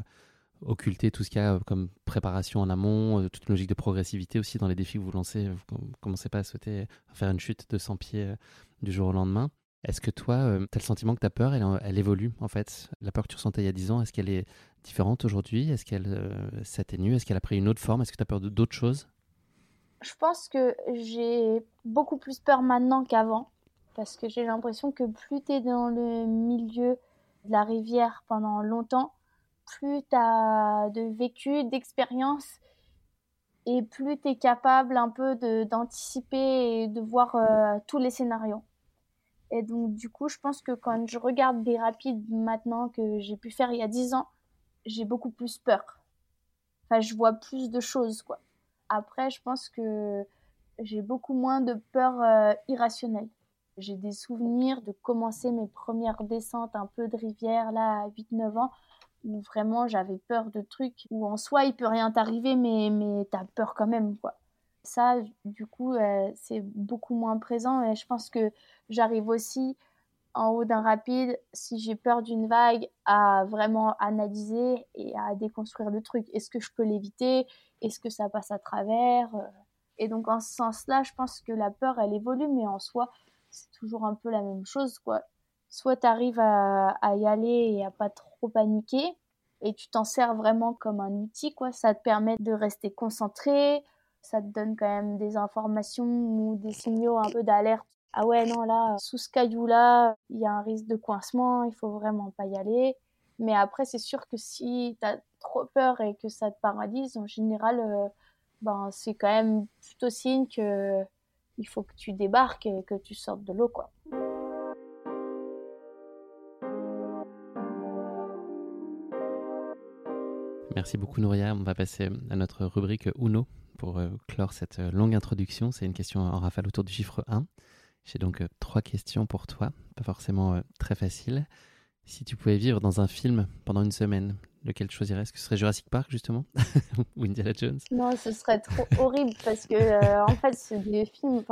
occulter tout ce qu'il y a comme préparation en amont, toute logique de progressivité aussi dans les défis que vous lancez. Vous ne commencez pas à souhaiter faire une chute de 100 pieds du jour au lendemain. Est-ce que toi, euh, tu as le sentiment que ta peur, elle, évolue en fait? La peur que tu ressentais il y a 10 ans, est-ce qu'elle est différente aujourd'hui? Est-ce qu'elle euh, s'atténue? Est-ce qu'elle a pris une autre forme? Est-ce que tu as peur d'autres choses? Je pense que j'ai beaucoup plus peur maintenant qu'avant. Parce que j'ai l'impression que plus tu es dans le milieu de la rivière pendant longtemps, plus tu as de vécu, d'expérience, et plus tu es capable un peu d'anticiper et de voir euh, tous les scénarios. Et donc, du coup, je pense que quand je regarde des rapides maintenant que j'ai pu faire il y a 10 ans, j'ai beaucoup plus peur. Enfin, je vois plus de choses, quoi. Après, je pense que j'ai beaucoup moins de peur euh, irrationnelle. J'ai des souvenirs de commencer mes premières descentes un peu de rivière, là, à 8-9 ans, où vraiment j'avais peur de trucs, où en soi, il peut rien t'arriver, mais, mais t'as peur quand même, quoi ça, du coup, euh, c'est beaucoup moins présent. Et je pense que j'arrive aussi en haut d'un rapide, si j'ai peur d'une vague, à vraiment analyser et à déconstruire le truc. Est-ce que je peux l'éviter? Est-ce que ça passe à travers? Et donc, en ce sens-là, je pense que la peur, elle évolue, mais en soi, c'est toujours un peu la même chose, quoi. Soit tu arrives à, à, y aller et à pas trop paniquer, et tu t'en sers vraiment comme un outil, quoi. Ça te permet de rester concentré, ça te donne quand même des informations ou des signaux un peu d'alerte. Ah ouais, non, là, sous ce caillou-là, il y a un risque de coincement, il faut vraiment pas y aller. Mais après, c'est sûr que si tu as trop peur et que ça te paralyse, en général, euh, ben, c'est quand même plutôt signe que il faut que tu débarques et que tu sortes de l'eau, quoi. Merci beaucoup Nouria. On va passer à notre rubrique Uno pour euh, clore cette euh, longue introduction. C'est une question en rafale autour du chiffre 1. J'ai donc euh, trois questions pour toi, pas forcément très faciles. Si tu pouvais vivre dans un film pendant une semaine, lequel tu choisirais? Est-ce que ce serait Jurassic Park justement? Ou Indiana Jones? Non, ce serait trop horrible parce que en fait, c'est des films.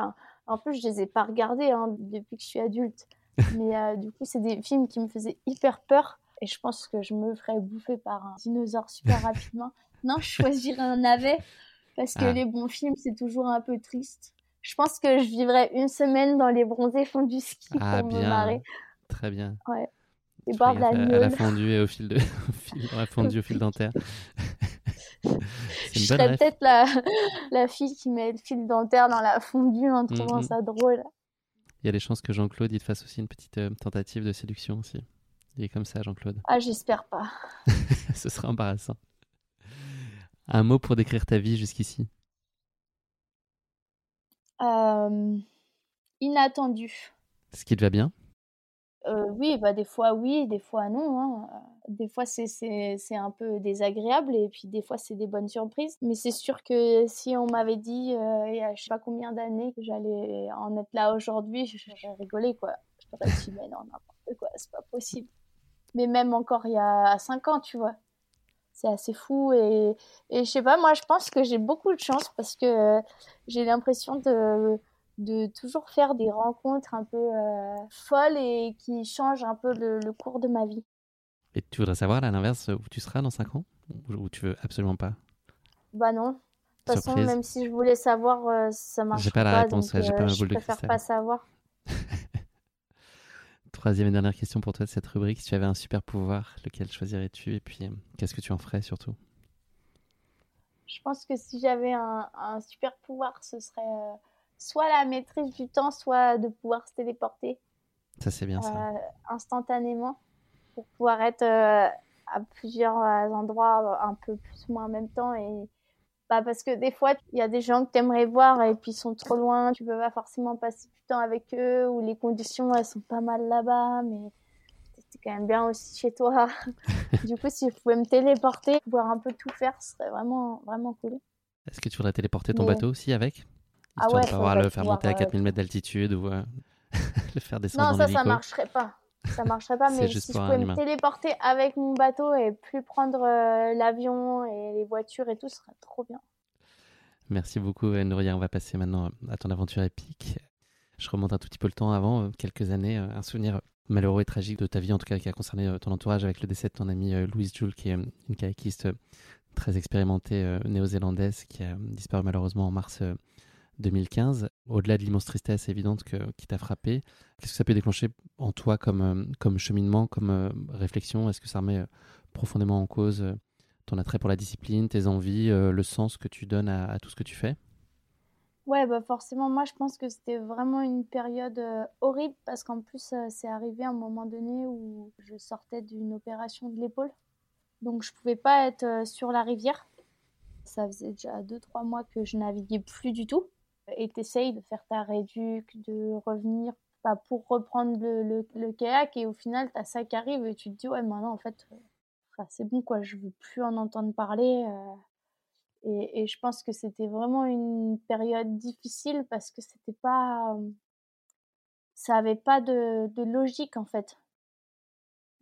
En plus, je les ai pas regardés hein, depuis que je suis adulte. Mais du coup, c'est des films qui me faisaient hyper peur et je pense que je me ferais bouffer par un dinosaure super rapidement. Non, je choisirais un navet parce que ah. les bons films, c'est toujours un peu triste. Je pense que je vivrais une semaine dans les bronzés fonds du ski ah, pour bien. me marrer. Très bien. Ouais. Les bords de la, à la fondue et au fil de, la fondue au fil dentaire. je serais peut-être la, la fille qui met le fil dentaire dans la fondue en trouvant mm-hmm. ça drôle. il y a les chances que Jean-Claude il te fasse aussi une petite euh, tentative de séduction aussi. Il est comme ça, Jean-Claude. Ah, j'espère pas. Ce serait embarrassant. Un mot pour décrire ta vie jusqu'ici euh, Inattendu. Ce qui te va bien euh, oui, bah, des fois oui, des fois non. Hein. Des fois c'est, un peu désagréable et puis des fois c'est des bonnes surprises. Mais c'est sûr que si on m'avait dit euh, il y a je sais pas combien d'années que j'allais en être là aujourd'hui, j'aurais rigolé quoi. Je t'aurais dit mais non, n'importe quoi, c'est pas possible. Mais même encore il y a 5 ans, tu vois. C'est assez fou et, et je sais pas, moi je pense que j'ai beaucoup de chance parce que j'ai l'impression de de toujours faire des rencontres un peu euh, folles et qui changent un peu le, cours de ma vie. Et tu voudrais savoir, à l'inverse, où tu seras dans 5 ans Ou tu veux absolument pas? Bah non. De toute façon, même si je voulais savoir, euh, ça marche pas. J'ai pas la réponse, j'ai pas ma euh, boule de cristal. Je préfère pas savoir. Troisième et dernière question pour toi de cette rubrique. Si tu avais un super pouvoir, lequel choisirais-tu Et puis, qu'est-ce que tu en ferais surtout? Je pense que si j'avais un, un, super pouvoir, ce serait soit la maîtrise du temps, soit de pouvoir se téléporter. Ça, c'est bien ça. Euh, instantanément, pour pouvoir être euh, à plusieurs euh, endroits un peu plus ou moins en même temps. Et bah, parce que des fois, il y a des gens que tu aimerais voir et puis ils sont trop loin, tu peux pas forcément passer du temps avec eux, ou les conditions, elles sont pas mal là-bas, mais c'est quand même bien aussi chez toi. du coup, si je pouvais me téléporter, pouvoir un peu tout faire, ce serait vraiment, vraiment cool. Est-ce que tu voudrais téléporter ton bateau aussi avec? Ah ouais, de pouvoir le faire monter à 4000 mètres d'altitude ou euh, le faire descendre Non, ça, ça marcherait pas. Ça marcherait pas, mais si je pouvais me téléporter avec mon bateau et plus prendre euh, l'avion et les voitures et tout, ce serait trop bien. Merci beaucoup, Nouria. On va passer maintenant à ton aventure épique. Je remonte un tout petit peu le temps avant, euh, quelques années, un souvenir malheureux et tragique de ta vie, en tout cas qui a concerné ton entourage avec le décès de ton amie Louise Jules, qui est une kayakiste très expérimentée néo-zélandaise qui a disparu malheureusement en mars 2015, au-delà de l'immense tristesse évidente qui t'a frappé, qu'est-ce que ça peut déclencher en toi comme, euh, comme cheminement, comme euh, réflexion? Est-ce que ça remet euh, profondément en cause ton attrait pour la discipline, tes envies, le sens que tu donnes à, tout ce que tu fais? Ouais, bah forcément, moi je pense que c'était vraiment une période horrible parce qu'en plus c'est arrivé à un moment donné où je sortais d'une opération de l'épaule. Donc je pouvais pas être sur la rivière. Ça faisait déjà 2-3 mois que je naviguais plus du tout et t'essayes de faire ta réduc, de revenir pas pour reprendre le, le, kayak et au final t'as ça qui arrive et tu te dis ouais maintenant en fait euh, c'est bon quoi je veux plus en entendre parler euh, et, et, je pense que c'était vraiment une période difficile parce que c'était pas euh, ça avait pas de, de logique en fait.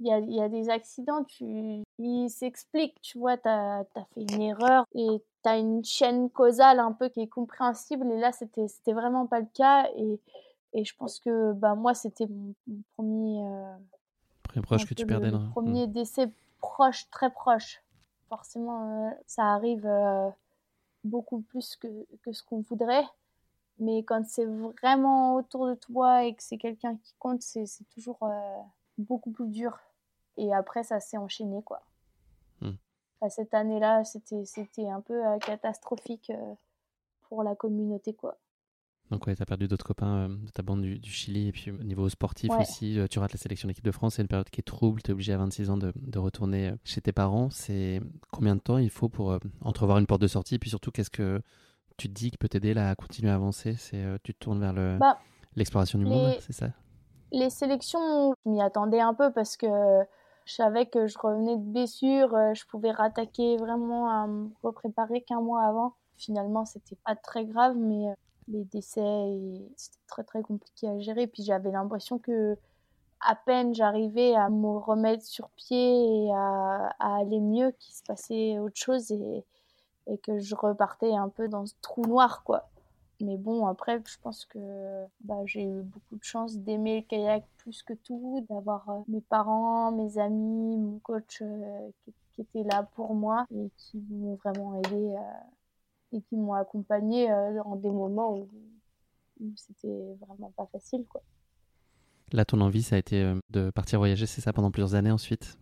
Il y a, y a, des accidents, tu, ils s'expliquent, tu vois, tu as, fait une erreur et tu as une chaîne causale un peu qui est compréhensible et là, c'était vraiment pas le cas et, et je pense que bah, moi, c'était mon, premier... Euh, premier proche que tu perdais là. Premier décès proche, très proche. Forcément, euh, ça arrive euh, beaucoup plus que, que ce qu'on voudrait. Mais quand c'est vraiment autour de toi et que c'est quelqu'un qui compte, c'est toujours beaucoup plus dur. Et après, ça s'est enchaîné, quoi. Hmm. cette année-là, c'était, c'était un peu euh, catastrophique euh, pour la communauté, quoi. Donc ouais, tu as perdu d'autres copains euh, de ta bande du, Chili. Et puis au niveau sportif aussi, tu rates la sélection d'équipe de France. C'est une période qui est trouble. Tu es obligé à 26 ans de, de, retourner chez tes parents. C'est combien de temps il faut pour entrevoir une porte de sortie? Et puis surtout, qu'est-ce que tu te dis qui peut t'aider là, à continuer à avancer? C'est Tu te tournes vers le, bah, l'exploration du monde, c'est ça? les sélections, je m'y attendais un peu parce que je savais que je revenais de blessure, euh, je pouvais rattaquer vraiment à me repréparer qu'un mois avant. Finalement, c'était pas très grave, mais euh, les décès, c'était très très compliqué à gérer. Puis j'avais l'impression que à peine j'arrivais à me remettre sur pied et à, aller mieux, qu'il se passait autre chose et, et que je repartais un peu dans ce trou noir, quoi. Mais bon, après, je pense que bah, j'ai eu beaucoup de chance d'aimer le kayak plus que tout, d'avoir euh, mes parents, mes amis, mon coach euh, qui, étaient là pour moi et qui m'ont vraiment aidé euh, et qui m'ont accompagné dans des moments où, c'était vraiment pas facile. Quoi. Là, ton envie, ça a été de partir voyager, c'est ça, pendant plusieurs années ensuite?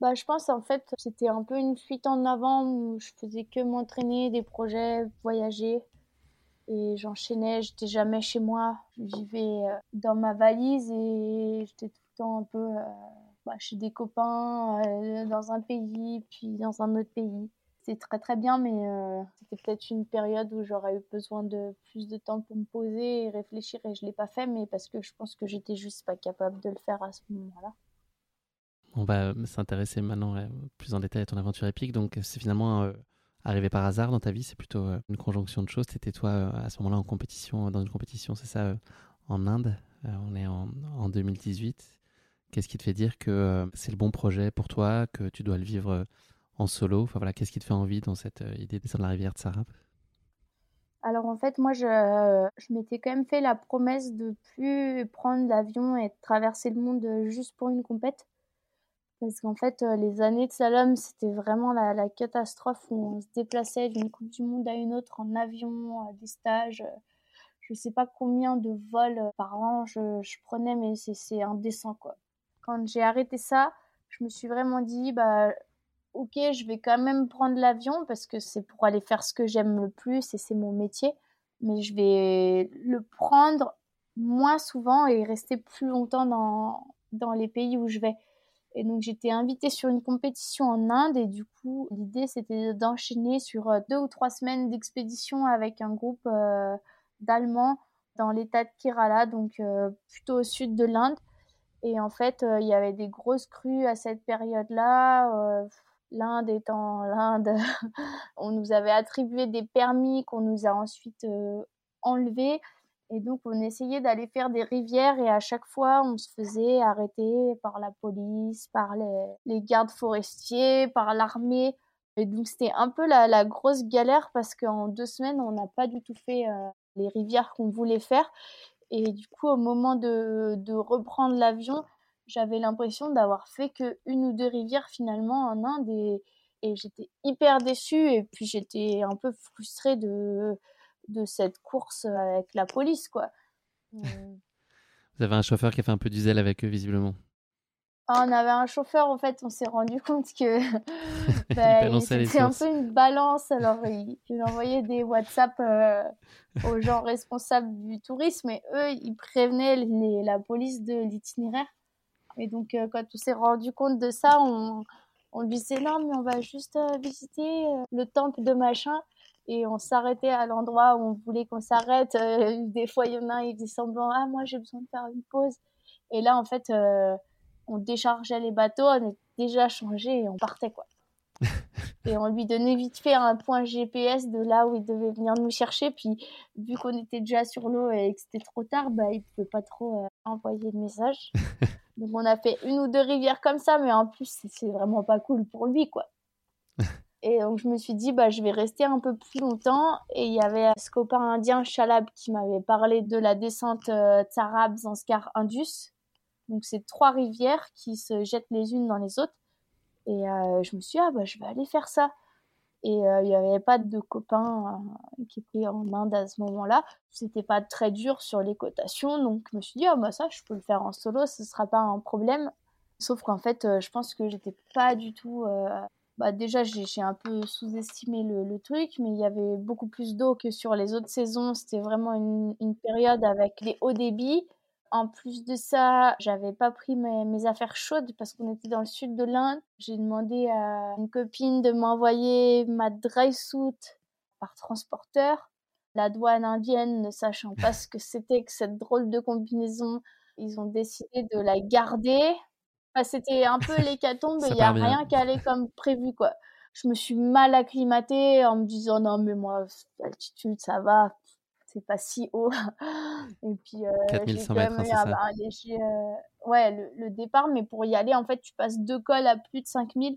Bah, je pense en fait c'était un peu une fuite en avant où je faisais que m'entraîner, des projets, voyager. Et j'enchaînais, j'étais jamais chez moi. Je vivais dans ma valise et j'étais tout le temps un peu bah, chez des copains, dans un pays, puis dans un autre pays c'était très très bien, mais euh, c'était peut-être une période où j'aurais eu besoin de plus de temps pour me poser et réfléchir et je l'ai pas fait, mais parce que je pense que j'étais juste pas capable de le faire à ce moment-là. On va s'intéresser maintenant euh, plus en détail à ton aventure épique. Donc c'est finalement euh, arrivé par hasard dans ta vie, c'est plutôt une conjonction de choses. C'était toi à ce moment-là en compétition, dans une compétition, c'est ça, en Inde. on est en, en 2018. Qu'est-ce qui te fait dire que c'est le bon projet pour toi, que tu dois le vivre en solo? Voilà, Qu'est-ce qui te fait envie dans cette euh, idée de descendre la rivière de Sarap alors en fait, moi, je, m'étais quand même fait la promesse de plus prendre l'avion et traverser le monde juste pour une compète. Parce qu'en fait, euh, les années de Salom, c'était vraiment la, catastrophe où on se déplaçait d'une Coupe du Monde à une autre en avion, des stages. Je sais pas combien de vols par an je, je prenais, mais c'est indécent, quoi. Quand j'ai arrêté ça, je me suis vraiment dit, bah, ok, je vais quand même prendre l'avion parce que c'est pour aller faire ce que j'aime le plus et c'est mon métier, mais je vais le prendre moins souvent et rester plus longtemps dans, dans les pays où je vais. Et donc j'étais invitée sur une compétition en Inde et du coup l'idée c'était d'enchaîner sur euh, deux ou trois semaines d'expédition avec un groupe euh, d'Allemands dans l'état de Kerala, donc euh, plutôt au sud de l'Inde. Et en fait, il y avait des grosses crues à cette période-là l'Inde étant l'Inde, on nous avait attribué des permis qu'on nous a ensuite enlevés. Et donc, on essayait d'aller faire des rivières et à chaque fois, on se faisait arrêter par la police, par les, gardes forestiers, par l'armée. Et donc, c'était un peu la, grosse galère parce qu'en deux semaines, on n'a pas du tout fait euh, les rivières qu'on voulait faire. Et du coup, au moment de reprendre l'avion, j'avais l'impression d'avoir fait que une ou deux rivières finalement en Inde et, j'étais hyper déçue et puis j'étais un peu frustrée de, de cette course avec la police quoi. Vous avez un chauffeur qui a fait un peu du zèle avec eux visiblement. Ah, on avait un chauffeur, en fait, on s'est rendu compte que bah, c'était un peu une balance. Alors, il, envoyait des WhatsApp euh, aux gens responsables du tourisme et eux, ils prévenaient la police de l'itinéraire. Et donc, euh, quand on s'est rendu compte de ça, on, on lui disait non, mais on va juste euh, visiter euh, le temple de machin. Et on s'arrêtait à l'endroit où on voulait qu'on s'arrête. des fois, il y en a un, il disait semblant Ah, moi, j'ai besoin de faire une pause. Et là, en fait, on déchargeait les bateaux, on était déjà changé et on partait, quoi. et on lui donnait vite fait un point GPS de là où il devait venir nous chercher. Puis, vu qu'on était déjà sur l'eau et que c'était trop tard, bah, il pouvait pas trop envoyer de message. Donc on a fait une ou deux rivières comme ça, mais en plus c'est vraiment pas cool pour lui quoi. et donc je me suis dit bah je vais rester un peu plus longtemps et il y avait ce copain indien Chalab qui m'avait parlé de la descente euh, Tsarab, Zanskar, Indus. Donc c'est trois rivières qui se jettent les unes dans les autres. Et euh, je me suis dit ah bah je vais aller faire ça. Et euh, il n'y avait pas de copains euh, qui étaient en Inde à ce moment-là. C'était pas très dur sur les cotations. Donc je me suis dit, ah bah ça, je peux le faire en solo, ce sera pas un problème. Sauf qu'en fait, je pense que j'étais pas du tout. Bah déjà, j'ai un peu sous-estimé le, truc, mais il y avait beaucoup plus d'eau que sur les autres saisons. C'était vraiment une, une période avec les hauts débits. En plus de ça, j'avais pas pris mes, affaires chaudes parce qu'on était dans le sud de l'Inde. J'ai demandé à une copine de m'envoyer ma dry suit par transporteur. La douane indienne, ne sachant pas ce que c'était que cette drôle de combinaison, ils ont décidé de la garder. C'était un peu l'hécatombe, il n'y a rien qui allait comme prévu, quoi. Je me suis mal acclimatée en me disant non, mais moi, l'altitude, ça va, pas si haut. Et puis, euh, j'ai quand même eu un, léger, euh, ouais, le, départ, mais pour y aller, en fait, tu passes deux cols à plus de 5000.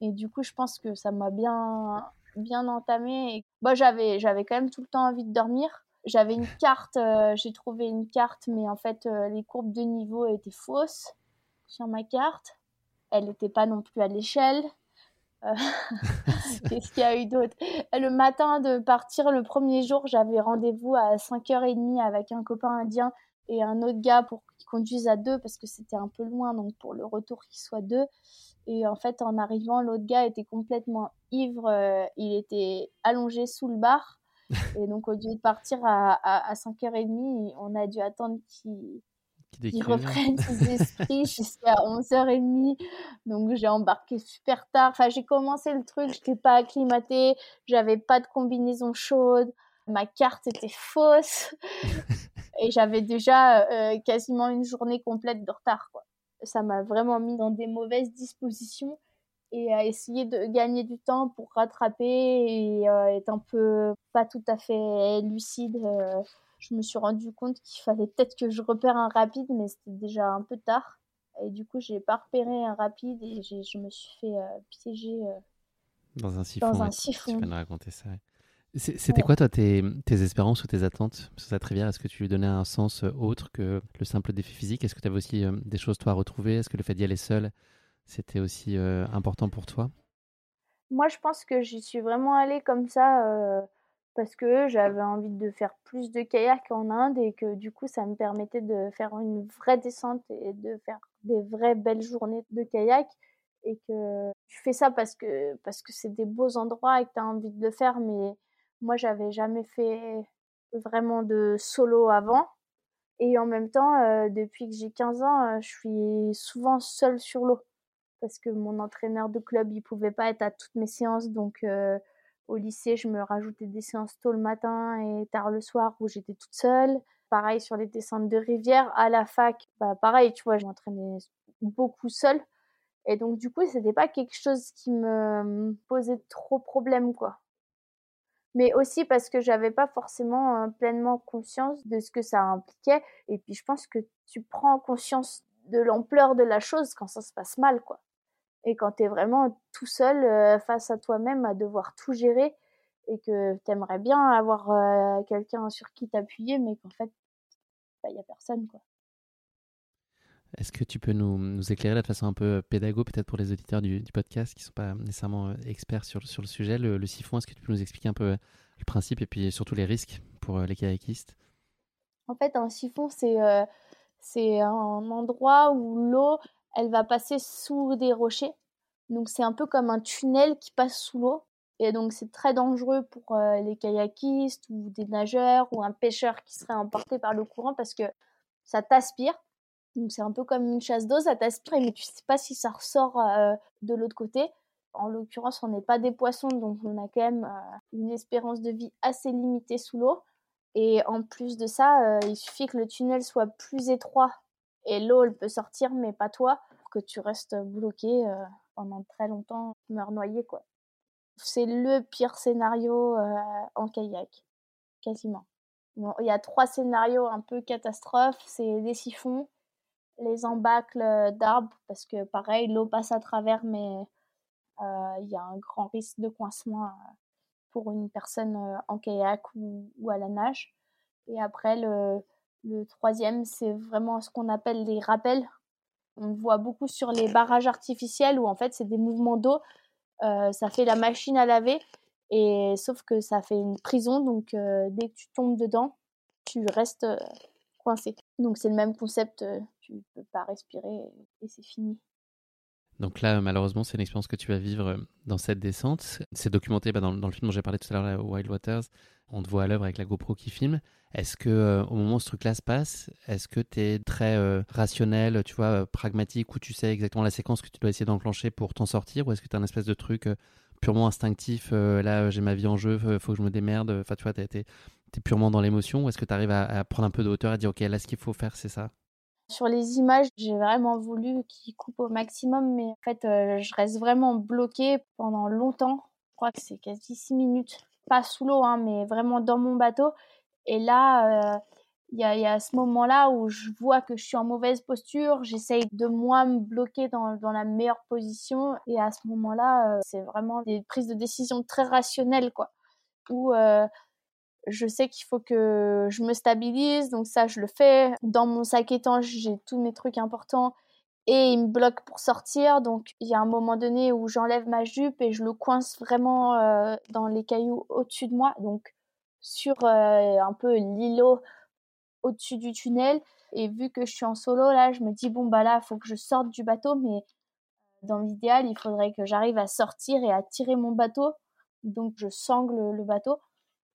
Et du coup, je pense que ça m'a bien, bien entamé. Et, bah, j'avais, j'avais quand même tout le temps envie de dormir. J'avais une carte, euh, j'ai trouvé une carte, mais en fait, les courbes de niveau étaient fausses sur ma carte. Elle n'était pas non plus à l'échelle. Euh, qu'est-ce qu'il y a eu d'autre? Le matin de partir, le premier jour, j'avais rendez-vous à 5h30 avec un copain indien et un autre gars pour qu'ils conduisent à deux parce que c'était un peu loin, donc pour le retour qu'ils soient deux. Et en fait, en arrivant, l'autre gars était complètement ivre. Euh, il était allongé sous le bar Et donc, au lieu de partir à, à, 5h30, on a dû attendre qu'ils qu reprennent ses esprits jusqu'à 11h30. Donc, j'ai embarqué super tard. Enfin, j'ai commencé le truc, je n'étais pas acclimatée, j'avais pas de combinaison chaude, ma carte était fausse. et j'avais déjà euh, quasiment une journée complète de retard. Quoi. Ça m'a vraiment mis dans des mauvaises dispositions et à essayer de gagner du temps pour rattraper et euh, être un peu pas tout à fait lucide. Euh, je me suis rendu compte qu'il fallait peut-être que je repère un rapide, mais c'était déjà un peu tard. Et du coup, j'ai pas repéré un rapide et je me suis fait piéger dans un siphon. Dans un siphon. Tu peux nous raconter ça. C'était quoi, toi, tes, espérances ou tes attentes sur cette rivière? Est-ce que tu lui donnais un sens euh, autre que le simple défi physique? Est-ce que tu avais aussi euh, des choses, toi, à retrouver? Est-ce que le fait d'y aller seul, c'était aussi euh, important pour toi? Moi, je pense que j'y suis vraiment allée comme ça parce que j'avais envie de faire plus de kayak en Inde et que du coup, ça me permettait de faire une vraie descente et de faire des vraies belles journées de kayak et que tu fais ça parce que parce que c'est des beaux endroits et que tu as envie de le faire mais moi, j'avais jamais fait vraiment de solo avant. Et en même temps, euh, depuis que j'ai 15 ans, euh, je suis souvent seule sur l'eau. Parce que mon entraîneur de club, il pouvait pas être à toutes mes séances. Donc, euh, au lycée, je me rajoutais des séances tôt le matin et tard le soir où j'étais toute seule. Pareil sur les descentes de rivière. À la fac, bah, pareil, tu vois, j'entraînais beaucoup seule. Et donc, du coup, c'était pas quelque chose qui me posait trop problème, quoi mais aussi parce que j'avais pas forcément euh, pleinement conscience de ce que ça impliquait. Et puis je pense que tu prends conscience de l'ampleur de la chose quand ça se passe mal, quoi. Et quand tu es vraiment tout seul euh, face à toi-même à devoir tout gérer et que tu aimerais bien avoir euh, quelqu'un sur qui t'appuyer, mais qu'en fait, il bah, n'y a personne, quoi. Est-ce que tu peux nous, éclairer de façon un peu pédago, peut-être pour les auditeurs du, podcast qui ne sont pas nécessairement euh, experts sur, sur le sujet, le, siphon Est-ce que tu peux nous expliquer un peu le principe et puis surtout les risques pour euh, les kayakistes? En fait, un siphon, c'est euh, c'est un endroit où l'eau, elle va passer sous des rochers. Donc c'est un peu comme un tunnel qui passe sous l'eau. Et donc c'est très dangereux pour les kayakistes ou des nageurs ou un pêcheur qui serait emporté par le courant parce que ça t'aspire donc c'est un peu comme une chasse d'eau, ça t'aspire, mais tu sais pas si ça ressort euh, de l'autre côté. En l'occurrence, on n'est pas des poissons, donc on a quand même euh, une espérance de vie assez limitée sous l'eau. Et en plus de ça, euh, il suffit que le tunnel soit plus étroit et l'eau, elle peut sortir, mais pas toi, pour que tu restes bloqué pendant très longtemps, meurs noyé, quoi. C'est le pire scénario en kayak, quasiment. il y a trois scénarios un peu catastrophes. C'est des siphons, les embâcles d'arbres parce que pareil, l'eau passe à travers, mais euh, il y a un grand risque de coincement euh, pour une personne euh, en kayak ou, à la nage. Et après, le, le troisième, c'est vraiment ce qu'on appelle les rappels. On voit beaucoup sur les barrages artificiels où en fait c'est des mouvements d'eau. ça fait la machine à laver et sauf que ça fait une prison donc dès que tu tombes dedans, tu restes coincé. Donc c'est le même concept tu peux pas respirer et c'est fini. Donc là, malheureusement, c'est une expérience que tu vas vivre euh, dans cette descente. C'est documenté bah, dans, le film dont j'ai parlé tout à l'heure, Wild Waters. On te voit à l'œuvre avec la GoPro qui filme. Est-ce que euh, au moment où ce truc-là se passe, est-ce que tu es très euh, rationnel, tu vois, pragmatique, où tu sais exactement la séquence que tu dois essayer d'enclencher pour t'en sortir, ou est-ce que tu as un espèce de truc purement instinctif, là j'ai ma vie en jeu, faut que je me démerde, enfin tu vois, tu es, purement dans l'émotion, ou est-ce que tu arrives à, à, prendre un peu de hauteur et dire ok là ce qu'il faut faire c'est ça? Sur les images, j'ai vraiment voulu qu'ils coupent au maximum, mais en fait, euh, je reste vraiment bloquée pendant longtemps. Je crois que c'est quasi six minutes. Pas sous l'eau, hein, mais vraiment dans mon bateau. Et là, euh, il y, a, ce moment-là où je vois que je suis en mauvaise posture. J'essaye de moi me bloquer dans, dans, la meilleure position. Et à ce moment-là, euh, c'est vraiment des prises de décision très rationnelles, quoi. Où je sais qu'il faut que je me stabilise, donc ça je le fais. Dans mon sac étanche, j'ai tous mes trucs importants et il me bloque pour sortir. Donc il y a un moment donné où j'enlève ma jupe et je le coince vraiment euh, dans les cailloux au-dessus de moi, donc sur euh, un peu l'îlot au-dessus du tunnel. Et vu que je suis en solo là, je me dis bon bah là, il faut que je sorte du bateau, mais dans l'idéal, il faudrait que j'arrive à sortir et à tirer mon bateau. Donc je sangle le bateau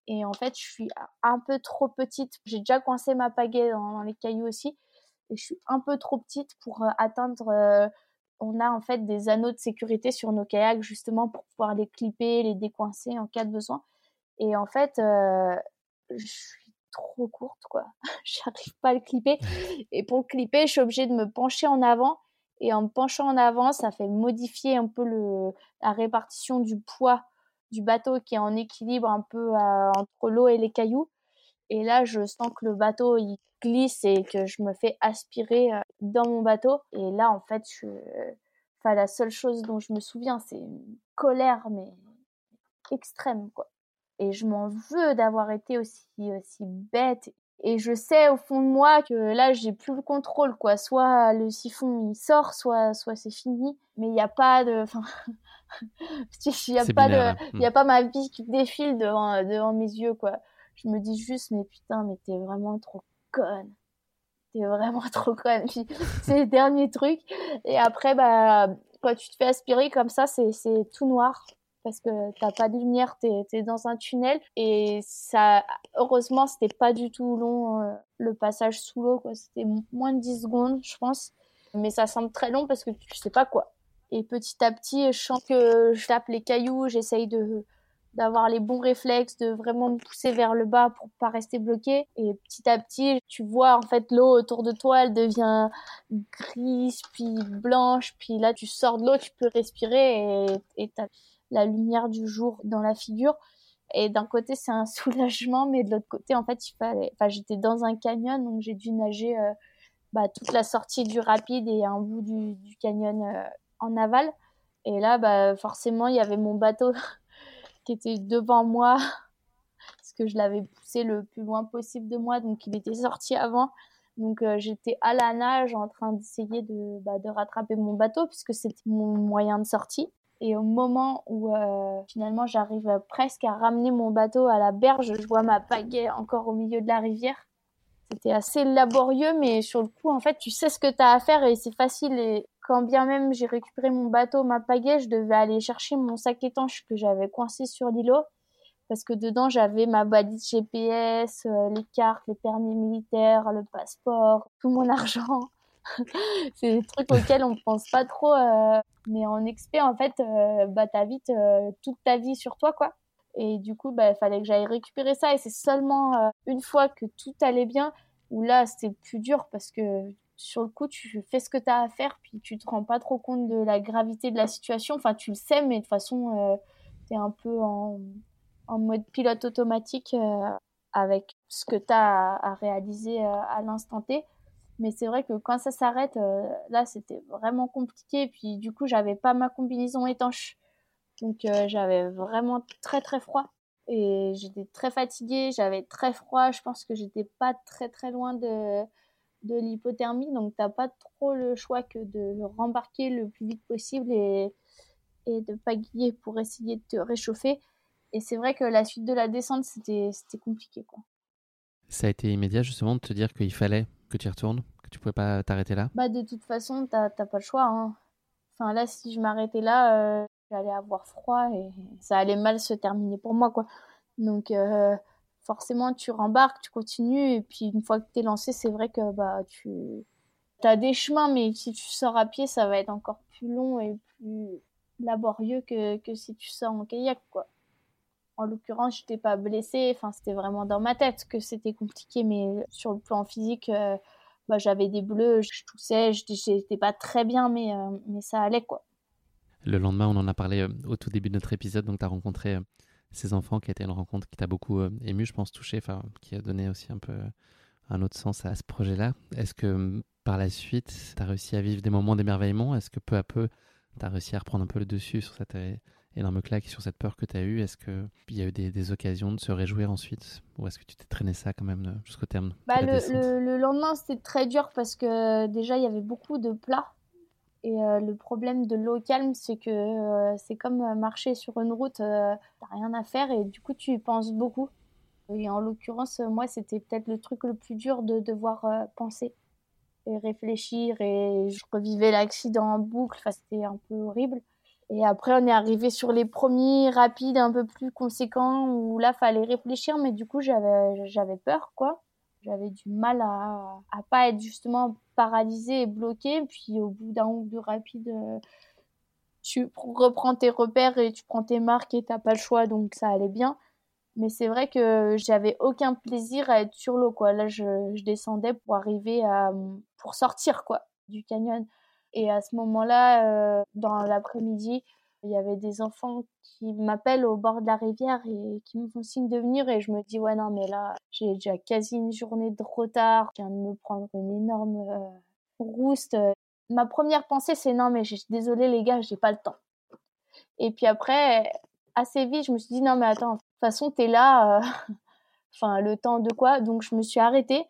Et en fait, je suis un peu trop petite. J'ai déjà coincé ma pagaie dans, les cailloux aussi. Et je suis un peu trop petite pour atteindre on a en fait des anneaux de sécurité sur nos kayaks justement pour pouvoir les clipper, les décoincer en cas de besoin. Et en fait, euh, je suis trop courte quoi. J'arrive pas à le clipper. Et pour le clipper, je suis obligée de me pencher en avant. Et en me penchant en avant, ça fait modifier un peu le, la répartition du poids du bateau qui est en équilibre un peu euh, entre l'eau et les cailloux. Et là, je sens que le bateau, il glisse et que je me fais aspirer euh, dans mon bateau. Et là, en fait, je... enfin, la seule chose dont je me souviens, c'est une colère, mais extrême, quoi. Et je m'en veux d'avoir été aussi, aussi bête. Et je sais au fond de moi que là, j'ai plus le contrôle, quoi. Soit le siphon, il sort, soit, soit c'est fini. Mais il n'y a pas de, enfin, il n'y a pas de, il y a pas ma vie qui défile devant, devant mes yeux, quoi je me dis juste, mais putain, mais t'es vraiment trop conne. T'es vraiment trop conne. Puis, c'est le dernier truc. Et après, bah, quand tu te fais aspirer comme ça, c'est, c'est tout noir. Parce que t'as pas de lumière, t'es, es dans un tunnel. Et ça, heureusement, c'était pas du tout long, euh, le passage sous l'eau, quoi. C'était moins de 10 secondes, je pense. Mais ça semble très long parce que tu sais pas quoi. Et petit à petit, je sens que je tape les cailloux, j'essaye de, d'avoir les bons réflexes, de vraiment me pousser vers le bas pour pas rester bloqué. Et petit à petit, tu vois en fait l'eau autour de toi, elle devient grise, puis blanche, puis là tu sors de l'eau, tu peux respirer et t'as la lumière du jour dans la figure. Et d'un côté c'est un soulagement, mais de l'autre côté en fait il fallait, j'étais dans un canyon donc j'ai dû nager euh, bah, toute la sortie du rapide et un bout du, du canyon euh, en aval. Et là, bah, forcément, il y avait mon bateau qui était devant moi parce que je l'avais poussé le plus loin possible de moi, donc il était sorti avant. Donc euh, j'étais à la nage en train d'essayer de, bah, de rattraper mon bateau puisque c'était mon moyen de sortie. Et au moment où euh, finalement j'arrive presque à ramener mon bateau à la berge, je vois ma pagaie encore au milieu de la rivière. C'était assez laborieux, mais sur le coup, en fait, tu sais ce que tu as à faire et c'est facile. Et quand bien même j'ai récupéré mon bateau, ma pagaie, je devais aller chercher mon sac étanche que j'avais coincé sur l'îlot parce que dedans j'avais ma balise GPS, euh, les cartes, les permis militaires, le passeport, tout mon argent. c'est des trucs auxquels on pense pas trop, euh, mais en expé en fait, euh, bah t'as vite toute ta vie sur toi quoi. Et du coup, bah, fallait que j'aille récupérer ça. Et c'est seulement une fois que tout allait bien où là, c'était plus dur parce que sur le coup, tu fais ce que tu as à faire, puis tu te rends pas trop compte de la gravité de la situation. Enfin, tu le sais, mais de toute façon, euh, tu es un peu en, mode pilote automatique euh, avec ce que tu as à, réaliser euh, à l'instant T. Mais c'est vrai que quand ça s'arrête, là, c'était vraiment compliqué. Puis du coup, j'avais pas ma combinaison étanche. Donc, j'avais vraiment très, très froid. Et j'étais très fatiguée, j'avais très froid. Je pense que j'étais pas très, très loin de de l'hypothermie, donc t'as pas trop le choix que de rembarquer le plus vite possible et, et de pagayer pour essayer de te réchauffer. Et c'est vrai que la suite de la descente, c'était compliqué. Ça a été immédiat justement de te dire qu'il fallait que tu y retournes, que tu pouvais pas t'arrêter là? Bah de toute façon, t'as pas le choix. Hein. Enfin là, si je m'arrêtais là, euh, j'allais avoir froid et ça allait mal se terminer pour moi. quoi. Donc... Euh, forcément tu rembarques, tu continues et puis une fois que tu es lancé, c'est vrai que bah tu as des chemins mais si tu sors à pied, ça va être encore plus long et plus laborieux que, que si tu sors en kayak quoi. En l'occurrence, je n'étais pas blessée, enfin c'était vraiment dans ma tête que c'était compliqué mais sur le plan physique euh, bah, j'avais des bleus, je toussais, j'étais pas très bien mais euh, mais ça allait quoi. Le lendemain, on en a parlé euh, au tout début de notre épisode, donc tu as rencontré ces enfants, qui a été une rencontre qui t'a beaucoup ému, je pense, touché, enfin, qui a donné aussi un peu un autre sens à ce projet-là. Est-ce que hum, par la suite, tu as réussi à vivre des moments d'émerveillement? Est-ce que peu à peu, tu as réussi à reprendre un peu le dessus sur cette énorme claque sur cette peur que tu as eue Est-ce qu'il y a eu des, occasions de se réjouir ensuite? Ou est-ce que tu t'es traîné ça quand même euh, jusqu'au terme bah, le, le, lendemain, c'était très dur parce que déjà, il y avait beaucoup de plats et euh, le problème de l'eau calme, c'est que euh, c'est comme euh, marcher sur une route, t'as rien à faire et du coup tu y penses beaucoup. Et en l'occurrence, moi, c'était peut-être le truc le plus dur de devoir penser et réfléchir. Et je revivais l'accident en boucle, enfin, c'était un peu horrible. Et après, on est arrivé sur les premiers rapides un peu plus conséquents où là, fallait réfléchir, mais du coup, j'avais, peur, quoi. J'avais du mal à, à pas être justement paralysé et bloqué. Puis au bout d'un ou deux rapides, euh, tu reprends tes repères et tu prends tes marques et t'as pas le choix, donc ça allait bien. Mais c'est vrai que j'avais aucun plaisir à être sur l'eau, quoi. Là, je, je, descendais pour arriver à, pour sortir, quoi, du canyon. Et à ce moment-là, euh, dans l'après-midi, il y avait des enfants qui m'appellent au bord de la rivière et qui me font signe de venir et je me dis ouais non mais là j'ai déjà quasi une journée de retard, je viens de me prendre une énorme euh, rouste. Ma première pensée c'est non mais désolé les gars, j'ai pas le temps. Et puis après assez vite, je me suis dit non mais attends, de toute façon t'es là euh, enfin le temps de quoi? Donc je me suis arrêtée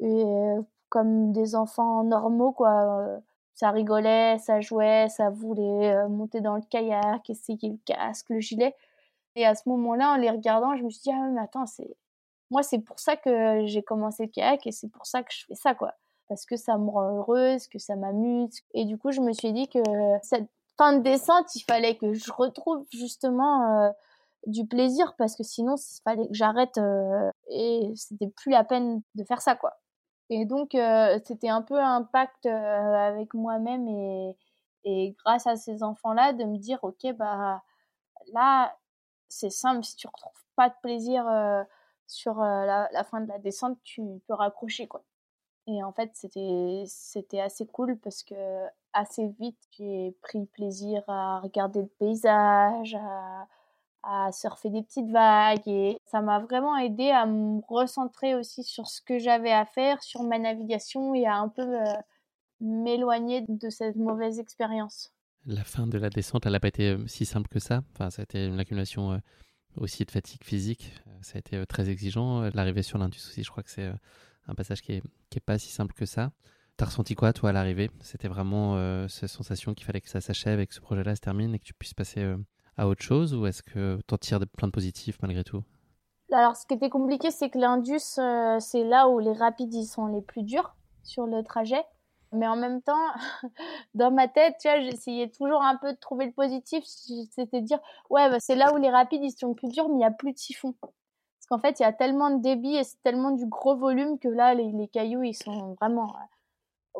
et euh, comme des enfants normaux quoi ça rigolait, ça jouait, ça voulait euh, monter dans le kayak, essayer le casque, le gilet. Et à ce moment-là, en les regardant, je me suis dit, ah mais attends, c'est moi, c'est pour ça que j'ai commencé le kayak et c'est pour ça que je fais ça, quoi. Parce que ça me rend heureuse, que ça m'amuse. Et du coup, je me suis dit que cette fin de descente, il fallait que je retrouve justement euh, du plaisir parce que sinon, il fallait que j'arrête euh, et c'était plus la peine de faire ça, quoi. Et donc, euh, c'était un peu un pacte euh, avec moi-même et, et grâce à ces enfants-là, de me dire, OK, bah là, c'est simple, si tu retrouves pas de plaisir euh, sur la, la, fin de la descente, tu peux raccrocher, quoi. Et en fait, c'était, c'était assez cool parce que assez vite, j'ai pris plaisir à regarder le paysage, à, à surfer des petites vagues et ça m'a vraiment aidé à me recentrer aussi sur ce que j'avais à faire, sur ma navigation et à un peu euh, m'éloigner de cette mauvaise expérience. La fin de la descente, elle n'a pas été euh, si simple que ça? Enfin, ça a été une accumulation euh, aussi de fatigue physique. Ça a été très exigeant. L'arrivée sur l'Indus aussi, je crois que c'est un passage qui est, qui est pas si simple que ça. T'as ressenti quoi, toi, à l'arrivée? C'était vraiment cette sensation qu'il fallait que ça s'achève et que ce projet-là se termine et que tu puisses passer à autre chose ou est-ce que tu en tires plein de positifs malgré tout? Alors, ce qui était compliqué, c'est que l'Indus, euh, c'est là où les rapides ils sont les plus durs sur le trajet. Mais en même temps, dans ma tête, tu vois, j'essayais toujours un peu de trouver le positif. C'était de dire, ouais, bah, c'est là où les rapides ils sont plus durs, mais il n'y a plus de typhon. Parce qu'en fait, il y a tellement de débit et c'est tellement du gros volume que là, les, les cailloux, ils sont vraiment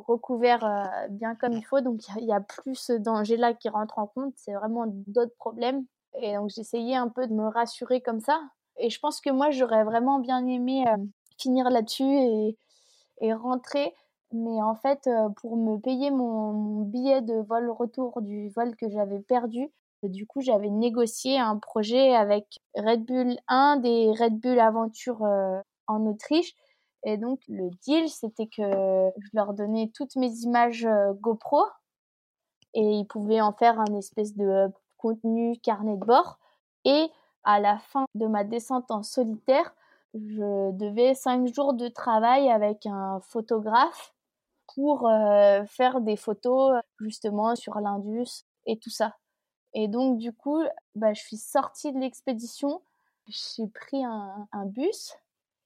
recouvert euh, bien comme il faut. Donc il y, a plus ce danger-là qui rentre en compte. C'est vraiment d'autres problèmes. Et donc j'essayais un peu de me rassurer comme ça. Et je pense que moi j'aurais vraiment bien aimé euh, finir là-dessus et, et, rentrer. Mais en fait, euh, pour me payer mon, billet de vol retour du vol que j'avais perdu, du coup j'avais négocié un projet avec Red Bull 1 des Red Bull Aventure en Autriche et donc, le deal, c'était que je leur donnais toutes mes images euh, GoPro et ils pouvaient en faire un espèce de euh, contenu carnet de bord. Et à la fin de ma descente en solitaire, je devais cinq jours de travail avec un photographe pour euh, faire des photos justement sur l'Indus et tout ça. Et donc, du coup, bah, je suis sortie de l'expédition. J'ai pris un, un bus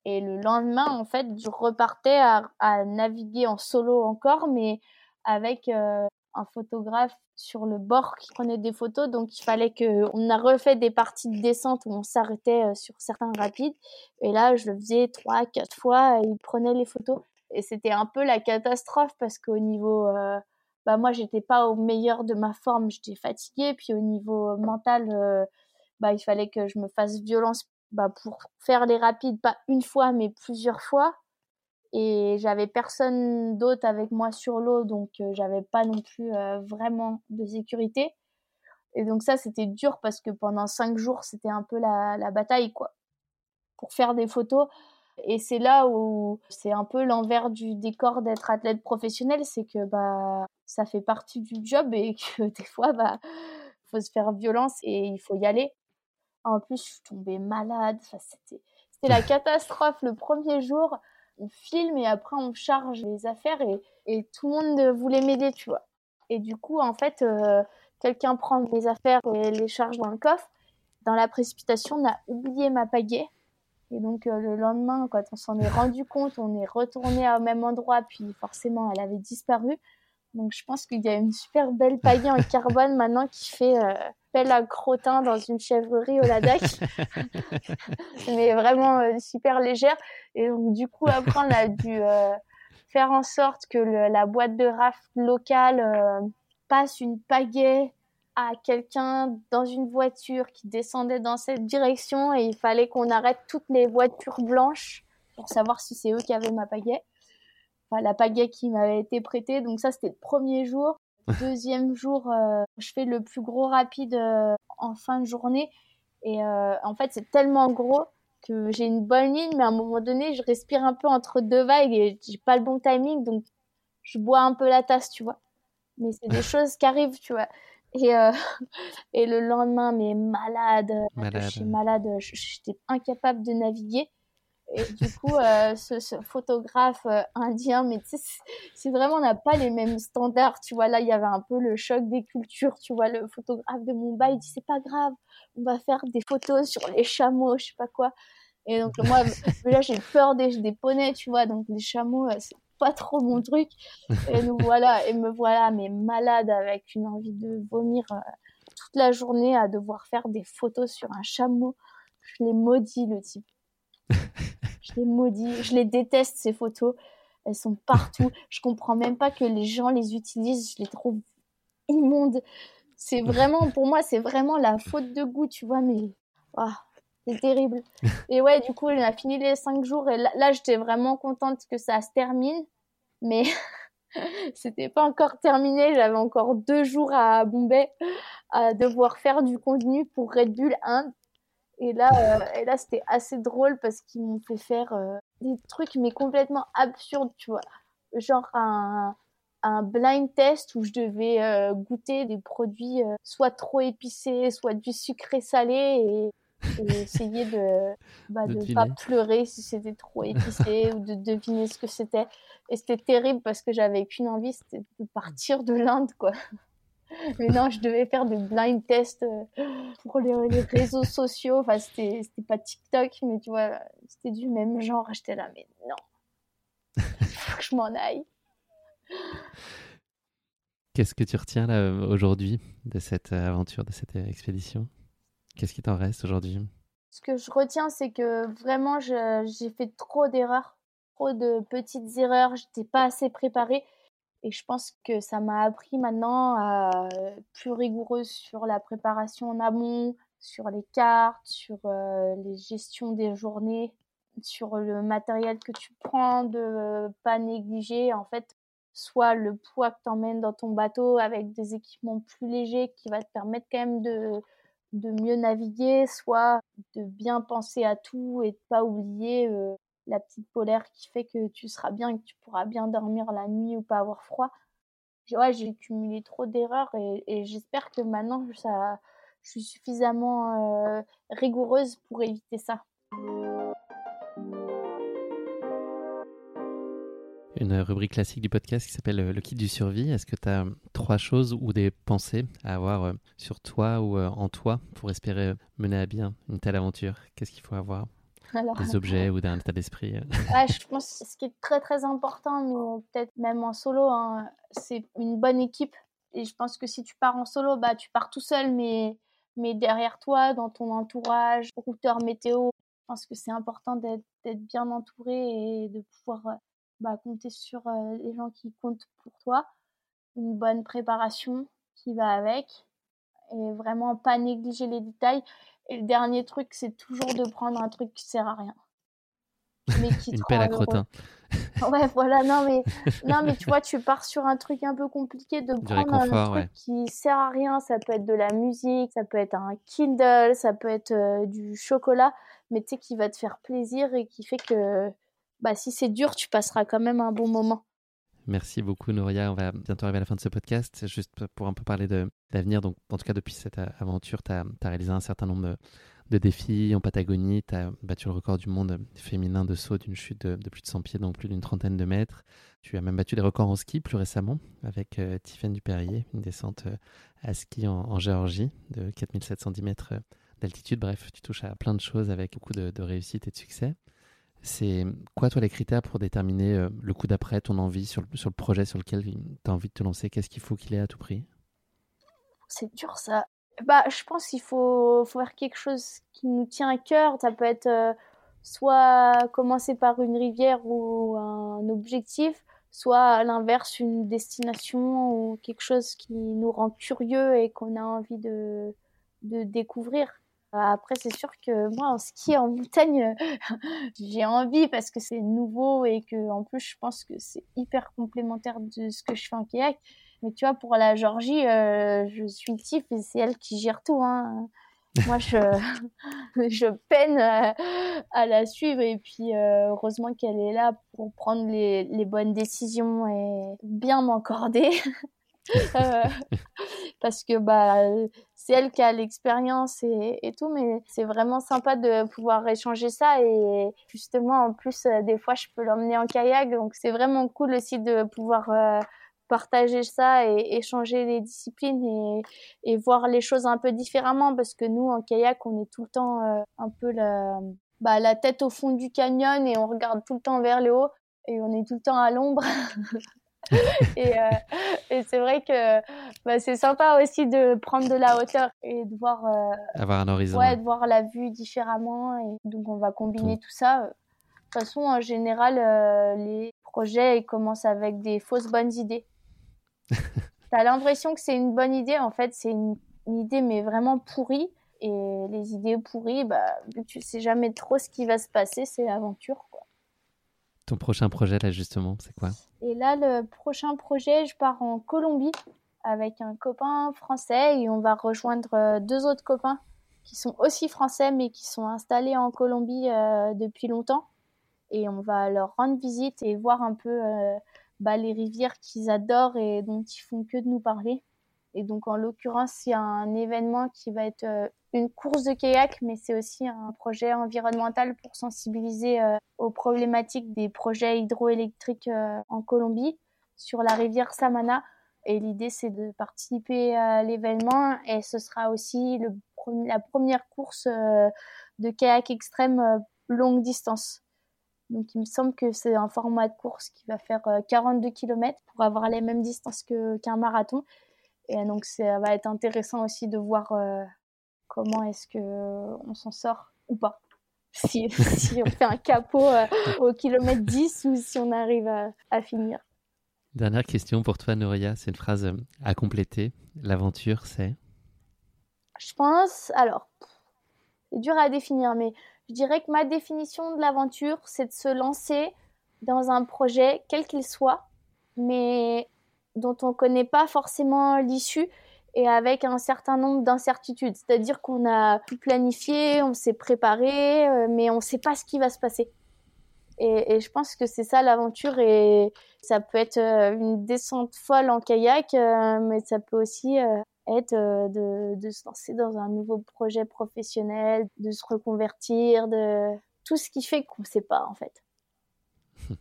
et le lendemain, en fait, je repartais à, naviguer en solo encore, mais avec euh, un photographe sur le bord qui prenait des photos. Donc, il fallait que on a refait des parties de descente où on s'arrêtait euh, sur certains rapides. Et là, je le faisais trois, quatre fois. Et il prenait les photos. Et c'était un peu la catastrophe parce qu'au niveau, euh, bah moi, j'étais pas au meilleur de ma forme. J'étais fatiguée. Puis au niveau mental, bah il fallait que je me fasse violence bah, pour faire les rapides, pas une fois, mais plusieurs fois. Et j'avais personne d'autre avec moi sur l'eau, donc euh, j'avais pas non plus euh, vraiment de sécurité. Et donc ça, c'était dur parce que pendant cinq jours, c'était un peu la, la bataille, quoi, pour faire des photos. Et c'est là où c'est un peu l'envers du décor d'être athlète professionnel, c'est que bah ça fait partie du job et que des fois bah faut se faire violence et il faut y aller. En plus, je suis tombée malade. Enfin, c'était, la catastrophe le premier jour. On filme et après on charge les affaires et, et tout le monde voulait m'aider, tu vois. Et du coup, en fait, euh, quelqu'un prend mes affaires et les charge dans le coffre. Dans la précipitation, on a oublié ma pagaie. Et donc euh, le lendemain, quand on s'en est rendu compte, on est retourné au même endroit, puis forcément, elle avait disparu. Donc je pense qu'il y a une super belle pagaie en carbone maintenant qui fait euh, pelle à crottin dans une chèvrerie au Ladakh. Mais vraiment euh, super légère. Et donc du coup après on a dû euh, faire en sorte que le, la boîte de raf locale euh, passe une pagaie à quelqu'un dans une voiture qui descendait dans cette direction et il fallait qu'on arrête toutes les voitures blanches pour savoir si c'est eux qui avaient ma pagaie. Enfin, la pagaie qui m'avait été prêtée. Donc ça, c'était le premier jour. Deuxième jour, euh, je fais le plus gros rapide euh, en fin de journée. Et euh, en fait, c'est tellement gros que j'ai une bonne ligne, mais à un moment donné, je respire un peu entre deux vagues et j'ai pas le bon timing. Donc, je bois un peu la tasse, tu vois. Mais c'est des choses qui arrivent, tu vois. Et, euh, et le lendemain, mais malade, Malade. je suis malade, j'étais incapable de naviguer. Et du coup, euh, ce, ce photographe euh, indien, mais tu sais, c'est- vraiment, on n'a pas les mêmes standards, tu vois. Là, il y avait un peu le choc des cultures, tu vois. Le photographe de Mumbai, il dit, c'est pas grave, on va faire des photos sur les chameaux, je sais pas quoi. Et donc, moi, là, j'ai peur des, des poneys, tu vois. Donc, les chameaux, euh, c'est pas trop mon truc. Et nous voilà, et me voilà, mais malade avec une envie de vomir euh, toute la journée à devoir faire des photos sur un chameau. Je l'ai maudit, le type. Je l'ai maudit. Je les déteste, ces photos. Elles sont partout. Je comprends même pas que les gens les utilisent. Je les trouve immondes. C'est vraiment, pour moi, c'est vraiment la faute de goût, tu vois, mais ah, c'est terrible. Et ouais, du coup, on a fini les cinq jours et là, là, j'étais vraiment contente que ça se termine. Mais c'était pas encore terminé. J'avais encore deux jours à Bombay à devoir faire du contenu pour Red Bull Inde. Et là, euh, et là c'était assez drôle parce qu'ils m'ont fait faire euh, des trucs mais complètement absurdes, tu vois. Genre un, un blind test où je devais euh, goûter des produits soit trop épicés, soit du sucré salé et, et essayer de bah, De pas pleurer si c'était trop épicé ou de deviner ce que c'était. Et c'était terrible parce que j'avais qu'une envie, c'était de partir de l'Inde, quoi. Mais non, je devais faire des blind tests euh, pour les, les réseaux sociaux. Enfin, c'était pas TikTok, mais tu vois, c'était du même genre. J'étais là, mais non, faut que je m'en aille. Qu'est-ce que tu retiens là aujourd'hui de cette euh, aventure, de cette euh, expédition? Qu'est-ce qui t'en reste aujourd'hui? Ce que je retiens, c'est que vraiment, j'ai fait trop d'erreurs, trop de petites erreurs. J'étais pas assez préparée. Et je pense que ça m'a appris maintenant à plus rigoureuse sur la préparation en amont, sur les cartes, sur euh, les gestions des journées, sur le matériel que tu prends, de pas négliger en fait soit le poids que tu emmènes dans ton bateau avec des équipements plus légers qui va te permettre quand même de, de mieux naviguer, soit de bien penser à tout et de pas oublier euh, la petite polaire qui fait que tu seras bien que tu pourras bien dormir la nuit ou pas avoir froid. Ouais, j'ai cumulé trop d'erreurs et, j'espère que maintenant ça, je suis suffisamment euh, rigoureuse pour éviter ça. Une rubrique classique du podcast qui s'appelle euh, le kit du survie. Est-ce que tu as trois choses ou des pensées à avoir euh, sur toi ou euh, en toi pour espérer euh, mener à bien une telle aventure? Qu'est-ce qu'il faut avoir? Alors, Des objets ou d'un état d'esprit euh Ouais, je pense que ce qui est très très important, mais peut-être même en solo, hein, c'est une bonne équipe. Et je pense que si tu pars en solo, bah tu pars tout seul, mais, mais derrière toi, dans ton entourage, routeur météo, je pense que c'est important d'être d'être bien entouré et de pouvoir euh, bah, compter sur euh, les gens qui comptent pour toi. Une bonne préparation qui va avec et vraiment pas négliger les détails. Et le dernier truc, c'est toujours de prendre un truc qui sert à rien. Mais qui te Une pelle à crottin. Ouais, voilà, non mais, non, mais tu vois, tu pars sur un truc un peu compliqué de Du prendre un truc ouais. qui sert à rien. Ça peut être de la musique, ça peut être un Kindle, ça peut être euh, du chocolat, mais tu sais, qui va te faire plaisir et qui fait que bah, si c'est dur, tu passeras quand même un bon moment. Merci beaucoup, Nouria. On va bientôt arriver à la fin de ce podcast. Juste pour un peu parler de l'avenir. Donc, en tout cas, depuis cette euh, aventure, tu as, réalisé un certain nombre de, défis en Patagonie. Tu as battu le record du monde féminin de saut d'une chute de, plus de 100 pieds, donc plus d'une trentaine de mètres. Tu as même battu des records en ski plus récemment avec euh, Tiffaine Duperrier, une descente euh, à ski en, Géorgie de 4710 mètres euh, d'altitude. Bref, tu touches à plein de choses avec beaucoup de réussite et de succès. C'est quoi, toi, les critères pour déterminer euh, le coup d'après, ton envie sur le, sur le projet sur lequel tu as envie de te lancer? Qu'est-ce qu'il faut qu'il ait à tout prix? C'est dur ça. Bah, je pense qu'il faut, faire quelque chose qui nous tient à cœur. Ça peut être euh, soit commencer par une rivière ou un objectif, soit à l'inverse une destination ou quelque chose qui nous rend curieux et qu'on a envie de, de découvrir. Après, c'est sûr que moi, en ski, en montagne, j'ai envie parce que c'est nouveau et que, en plus, je pense que c'est hyper complémentaire de ce que je fais en kayak. Mais tu vois, pour la Georgie, euh, je suis Tiff et c'est elle qui gère tout. Hein. Moi, je, je peine à, la suivre et puis euh, heureusement qu'elle est là pour prendre les, les bonnes décisions et bien m'encorder. Euh, parce que bah c'est elle qui a l'expérience et, tout mais c'est vraiment sympa de pouvoir échanger ça et justement en plus euh, des fois je peux l'emmener en kayak donc c'est vraiment cool aussi de pouvoir partager ça et échanger les disciplines et, voir les choses un peu différemment parce que nous en kayak on est tout le temps euh, un peu la, bah, la tête au fond du canyon et on regarde tout le temps vers le haut et on est tout le temps à l'ombre. Euh, et c'est vrai que bah, c'est sympa aussi de prendre de la hauteur et de voir euh, avoir un horizon ouais, de voir la vue différemment et donc on va combiner tout, ça de toute façon en général les projets ils commencent avec des fausses bonnes idées T'as l'impression que c'est une bonne idée, en fait, c'est une, idée mais vraiment pourrie. Et les idées pourries, bah, tu sais jamais trop ce qui va se passer, c'est l'aventure. Quoi. Ton prochain projet, là, justement, c'est quoi? Et là, le prochain projet, je pars en Colombie avec un copain français et on va rejoindre euh, deux autres copains qui sont aussi français mais qui sont installés en Colombie euh, depuis longtemps. Et on va leur rendre visite et voir un peu euh, bah, les rivières qu'ils adorent et dont ils font que de nous parler. Et donc, en l'occurrence, il y a un événement qui va être une course de kayak, mais c'est aussi un projet environnemental pour sensibiliser aux problématiques des projets hydroélectriques en Colombie sur la rivière Samana. Et l'idée, c'est de participer à l'événement et ce sera aussi le, la première course de kayak extrême longue distance. Donc il me semble que c'est un format de course qui va faire 42 euh, km pour avoir les mêmes distances qu'un marathon. Et donc ça va être intéressant aussi de voir euh, comment est-ce que euh, on s'en sort ou pas. Si, on fait un capot au kilomètre 10 ou si on arrive à, finir. Dernière question pour toi, Noria. C'est une phrase à compléter. L'aventure, c'est? Je pense, alors, c'est dur à définir, mais je dirais que ma définition de l'aventure, c'est de se lancer dans un projet, quel qu'il soit, mais dont on ne connaît pas forcément l'issue et avec un certain nombre d'incertitudes. C'est-à-dire qu'on a tout planifié, on s'est préparé, euh, mais on ne sait pas ce qui va se passer. Et, je pense que c'est ça l'aventure et ça peut être euh, une descente folle en kayak, euh, mais ça peut aussi être euh, de, de, se lancer dans un nouveau projet professionnel, de se reconvertir, de tout ce qui fait qu'on ne sait pas en fait.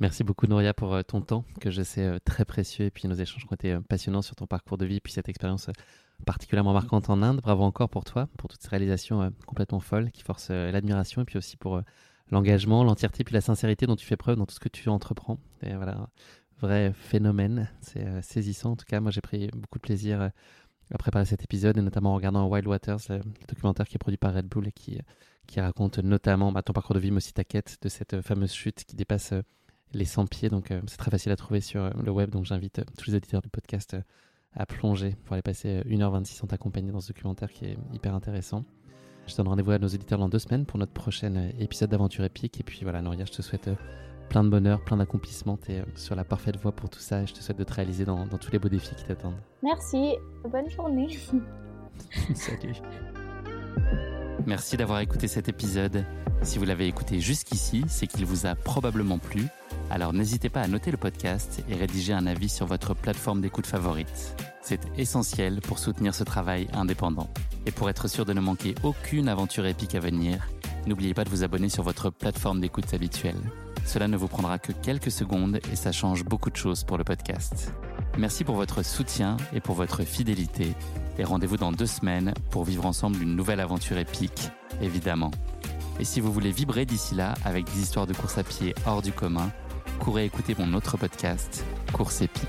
Merci beaucoup Noria pour ton temps que je sais très précieux et puis nos échanges ont été passionnants sur ton parcours de vie puis cette expérience particulièrement marquante en Inde. Bravo encore pour toi, pour toutes ces réalisations complètement folles qui forcent l'admiration et puis aussi pour l'engagement, l'entièreté puis la sincérité dont tu fais preuve dans tout ce que tu entreprends. Et voilà, vrai phénomène, c'est saisissant en tout cas. Moi j'ai pris beaucoup de plaisir à préparer cet épisode et notamment en regardant Wild Waters, le, documentaire qui est produit par Red Bull et qui, qui raconte notamment bah, ton parcours de vie, mais aussi ta quête de cette fameuse chute qui dépasse euh, les 100 pieds. Donc euh, c'est très facile à trouver sur euh, le web. Donc j'invite tous les auditeurs du podcast à plonger pour aller passer 1h26 en ta compagnie dans ce documentaire qui est hyper intéressant. Je donne rendez-vous à nos auditeurs dans deux semaines pour notre prochain épisode d'aventure épique. Et puis voilà, Noria, je te souhaite plein de bonheur, plein d'accomplissement. Tu es euh, sur la parfaite voie pour tout ça et je te souhaite de te réaliser dans, tous les beaux défis qui t'attendent. Merci, bonne journée. Salut. Merci d'avoir écouté cet épisode. Si vous l'avez écouté jusqu'ici, c'est qu'il vous a probablement plu. Alors n'hésitez pas à noter le podcast et rédiger un avis sur votre plateforme d'écoute favorite. C'est essentiel pour soutenir ce travail indépendant. Et pour être sûr de ne manquer aucune aventure épique à venir, n'oubliez pas de vous abonner sur votre plateforme d'écoute habituelle. Cela ne vous prendra que quelques secondes et ça change beaucoup de choses pour le podcast. Merci pour votre soutien et pour votre fidélité. Et rendez-vous dans deux semaines pour vivre ensemble une nouvelle aventure épique, évidemment. Et si vous voulez vibrer d'ici là avec des histoires de course à pied hors du commun, courez écouter mon autre podcast, Course épique.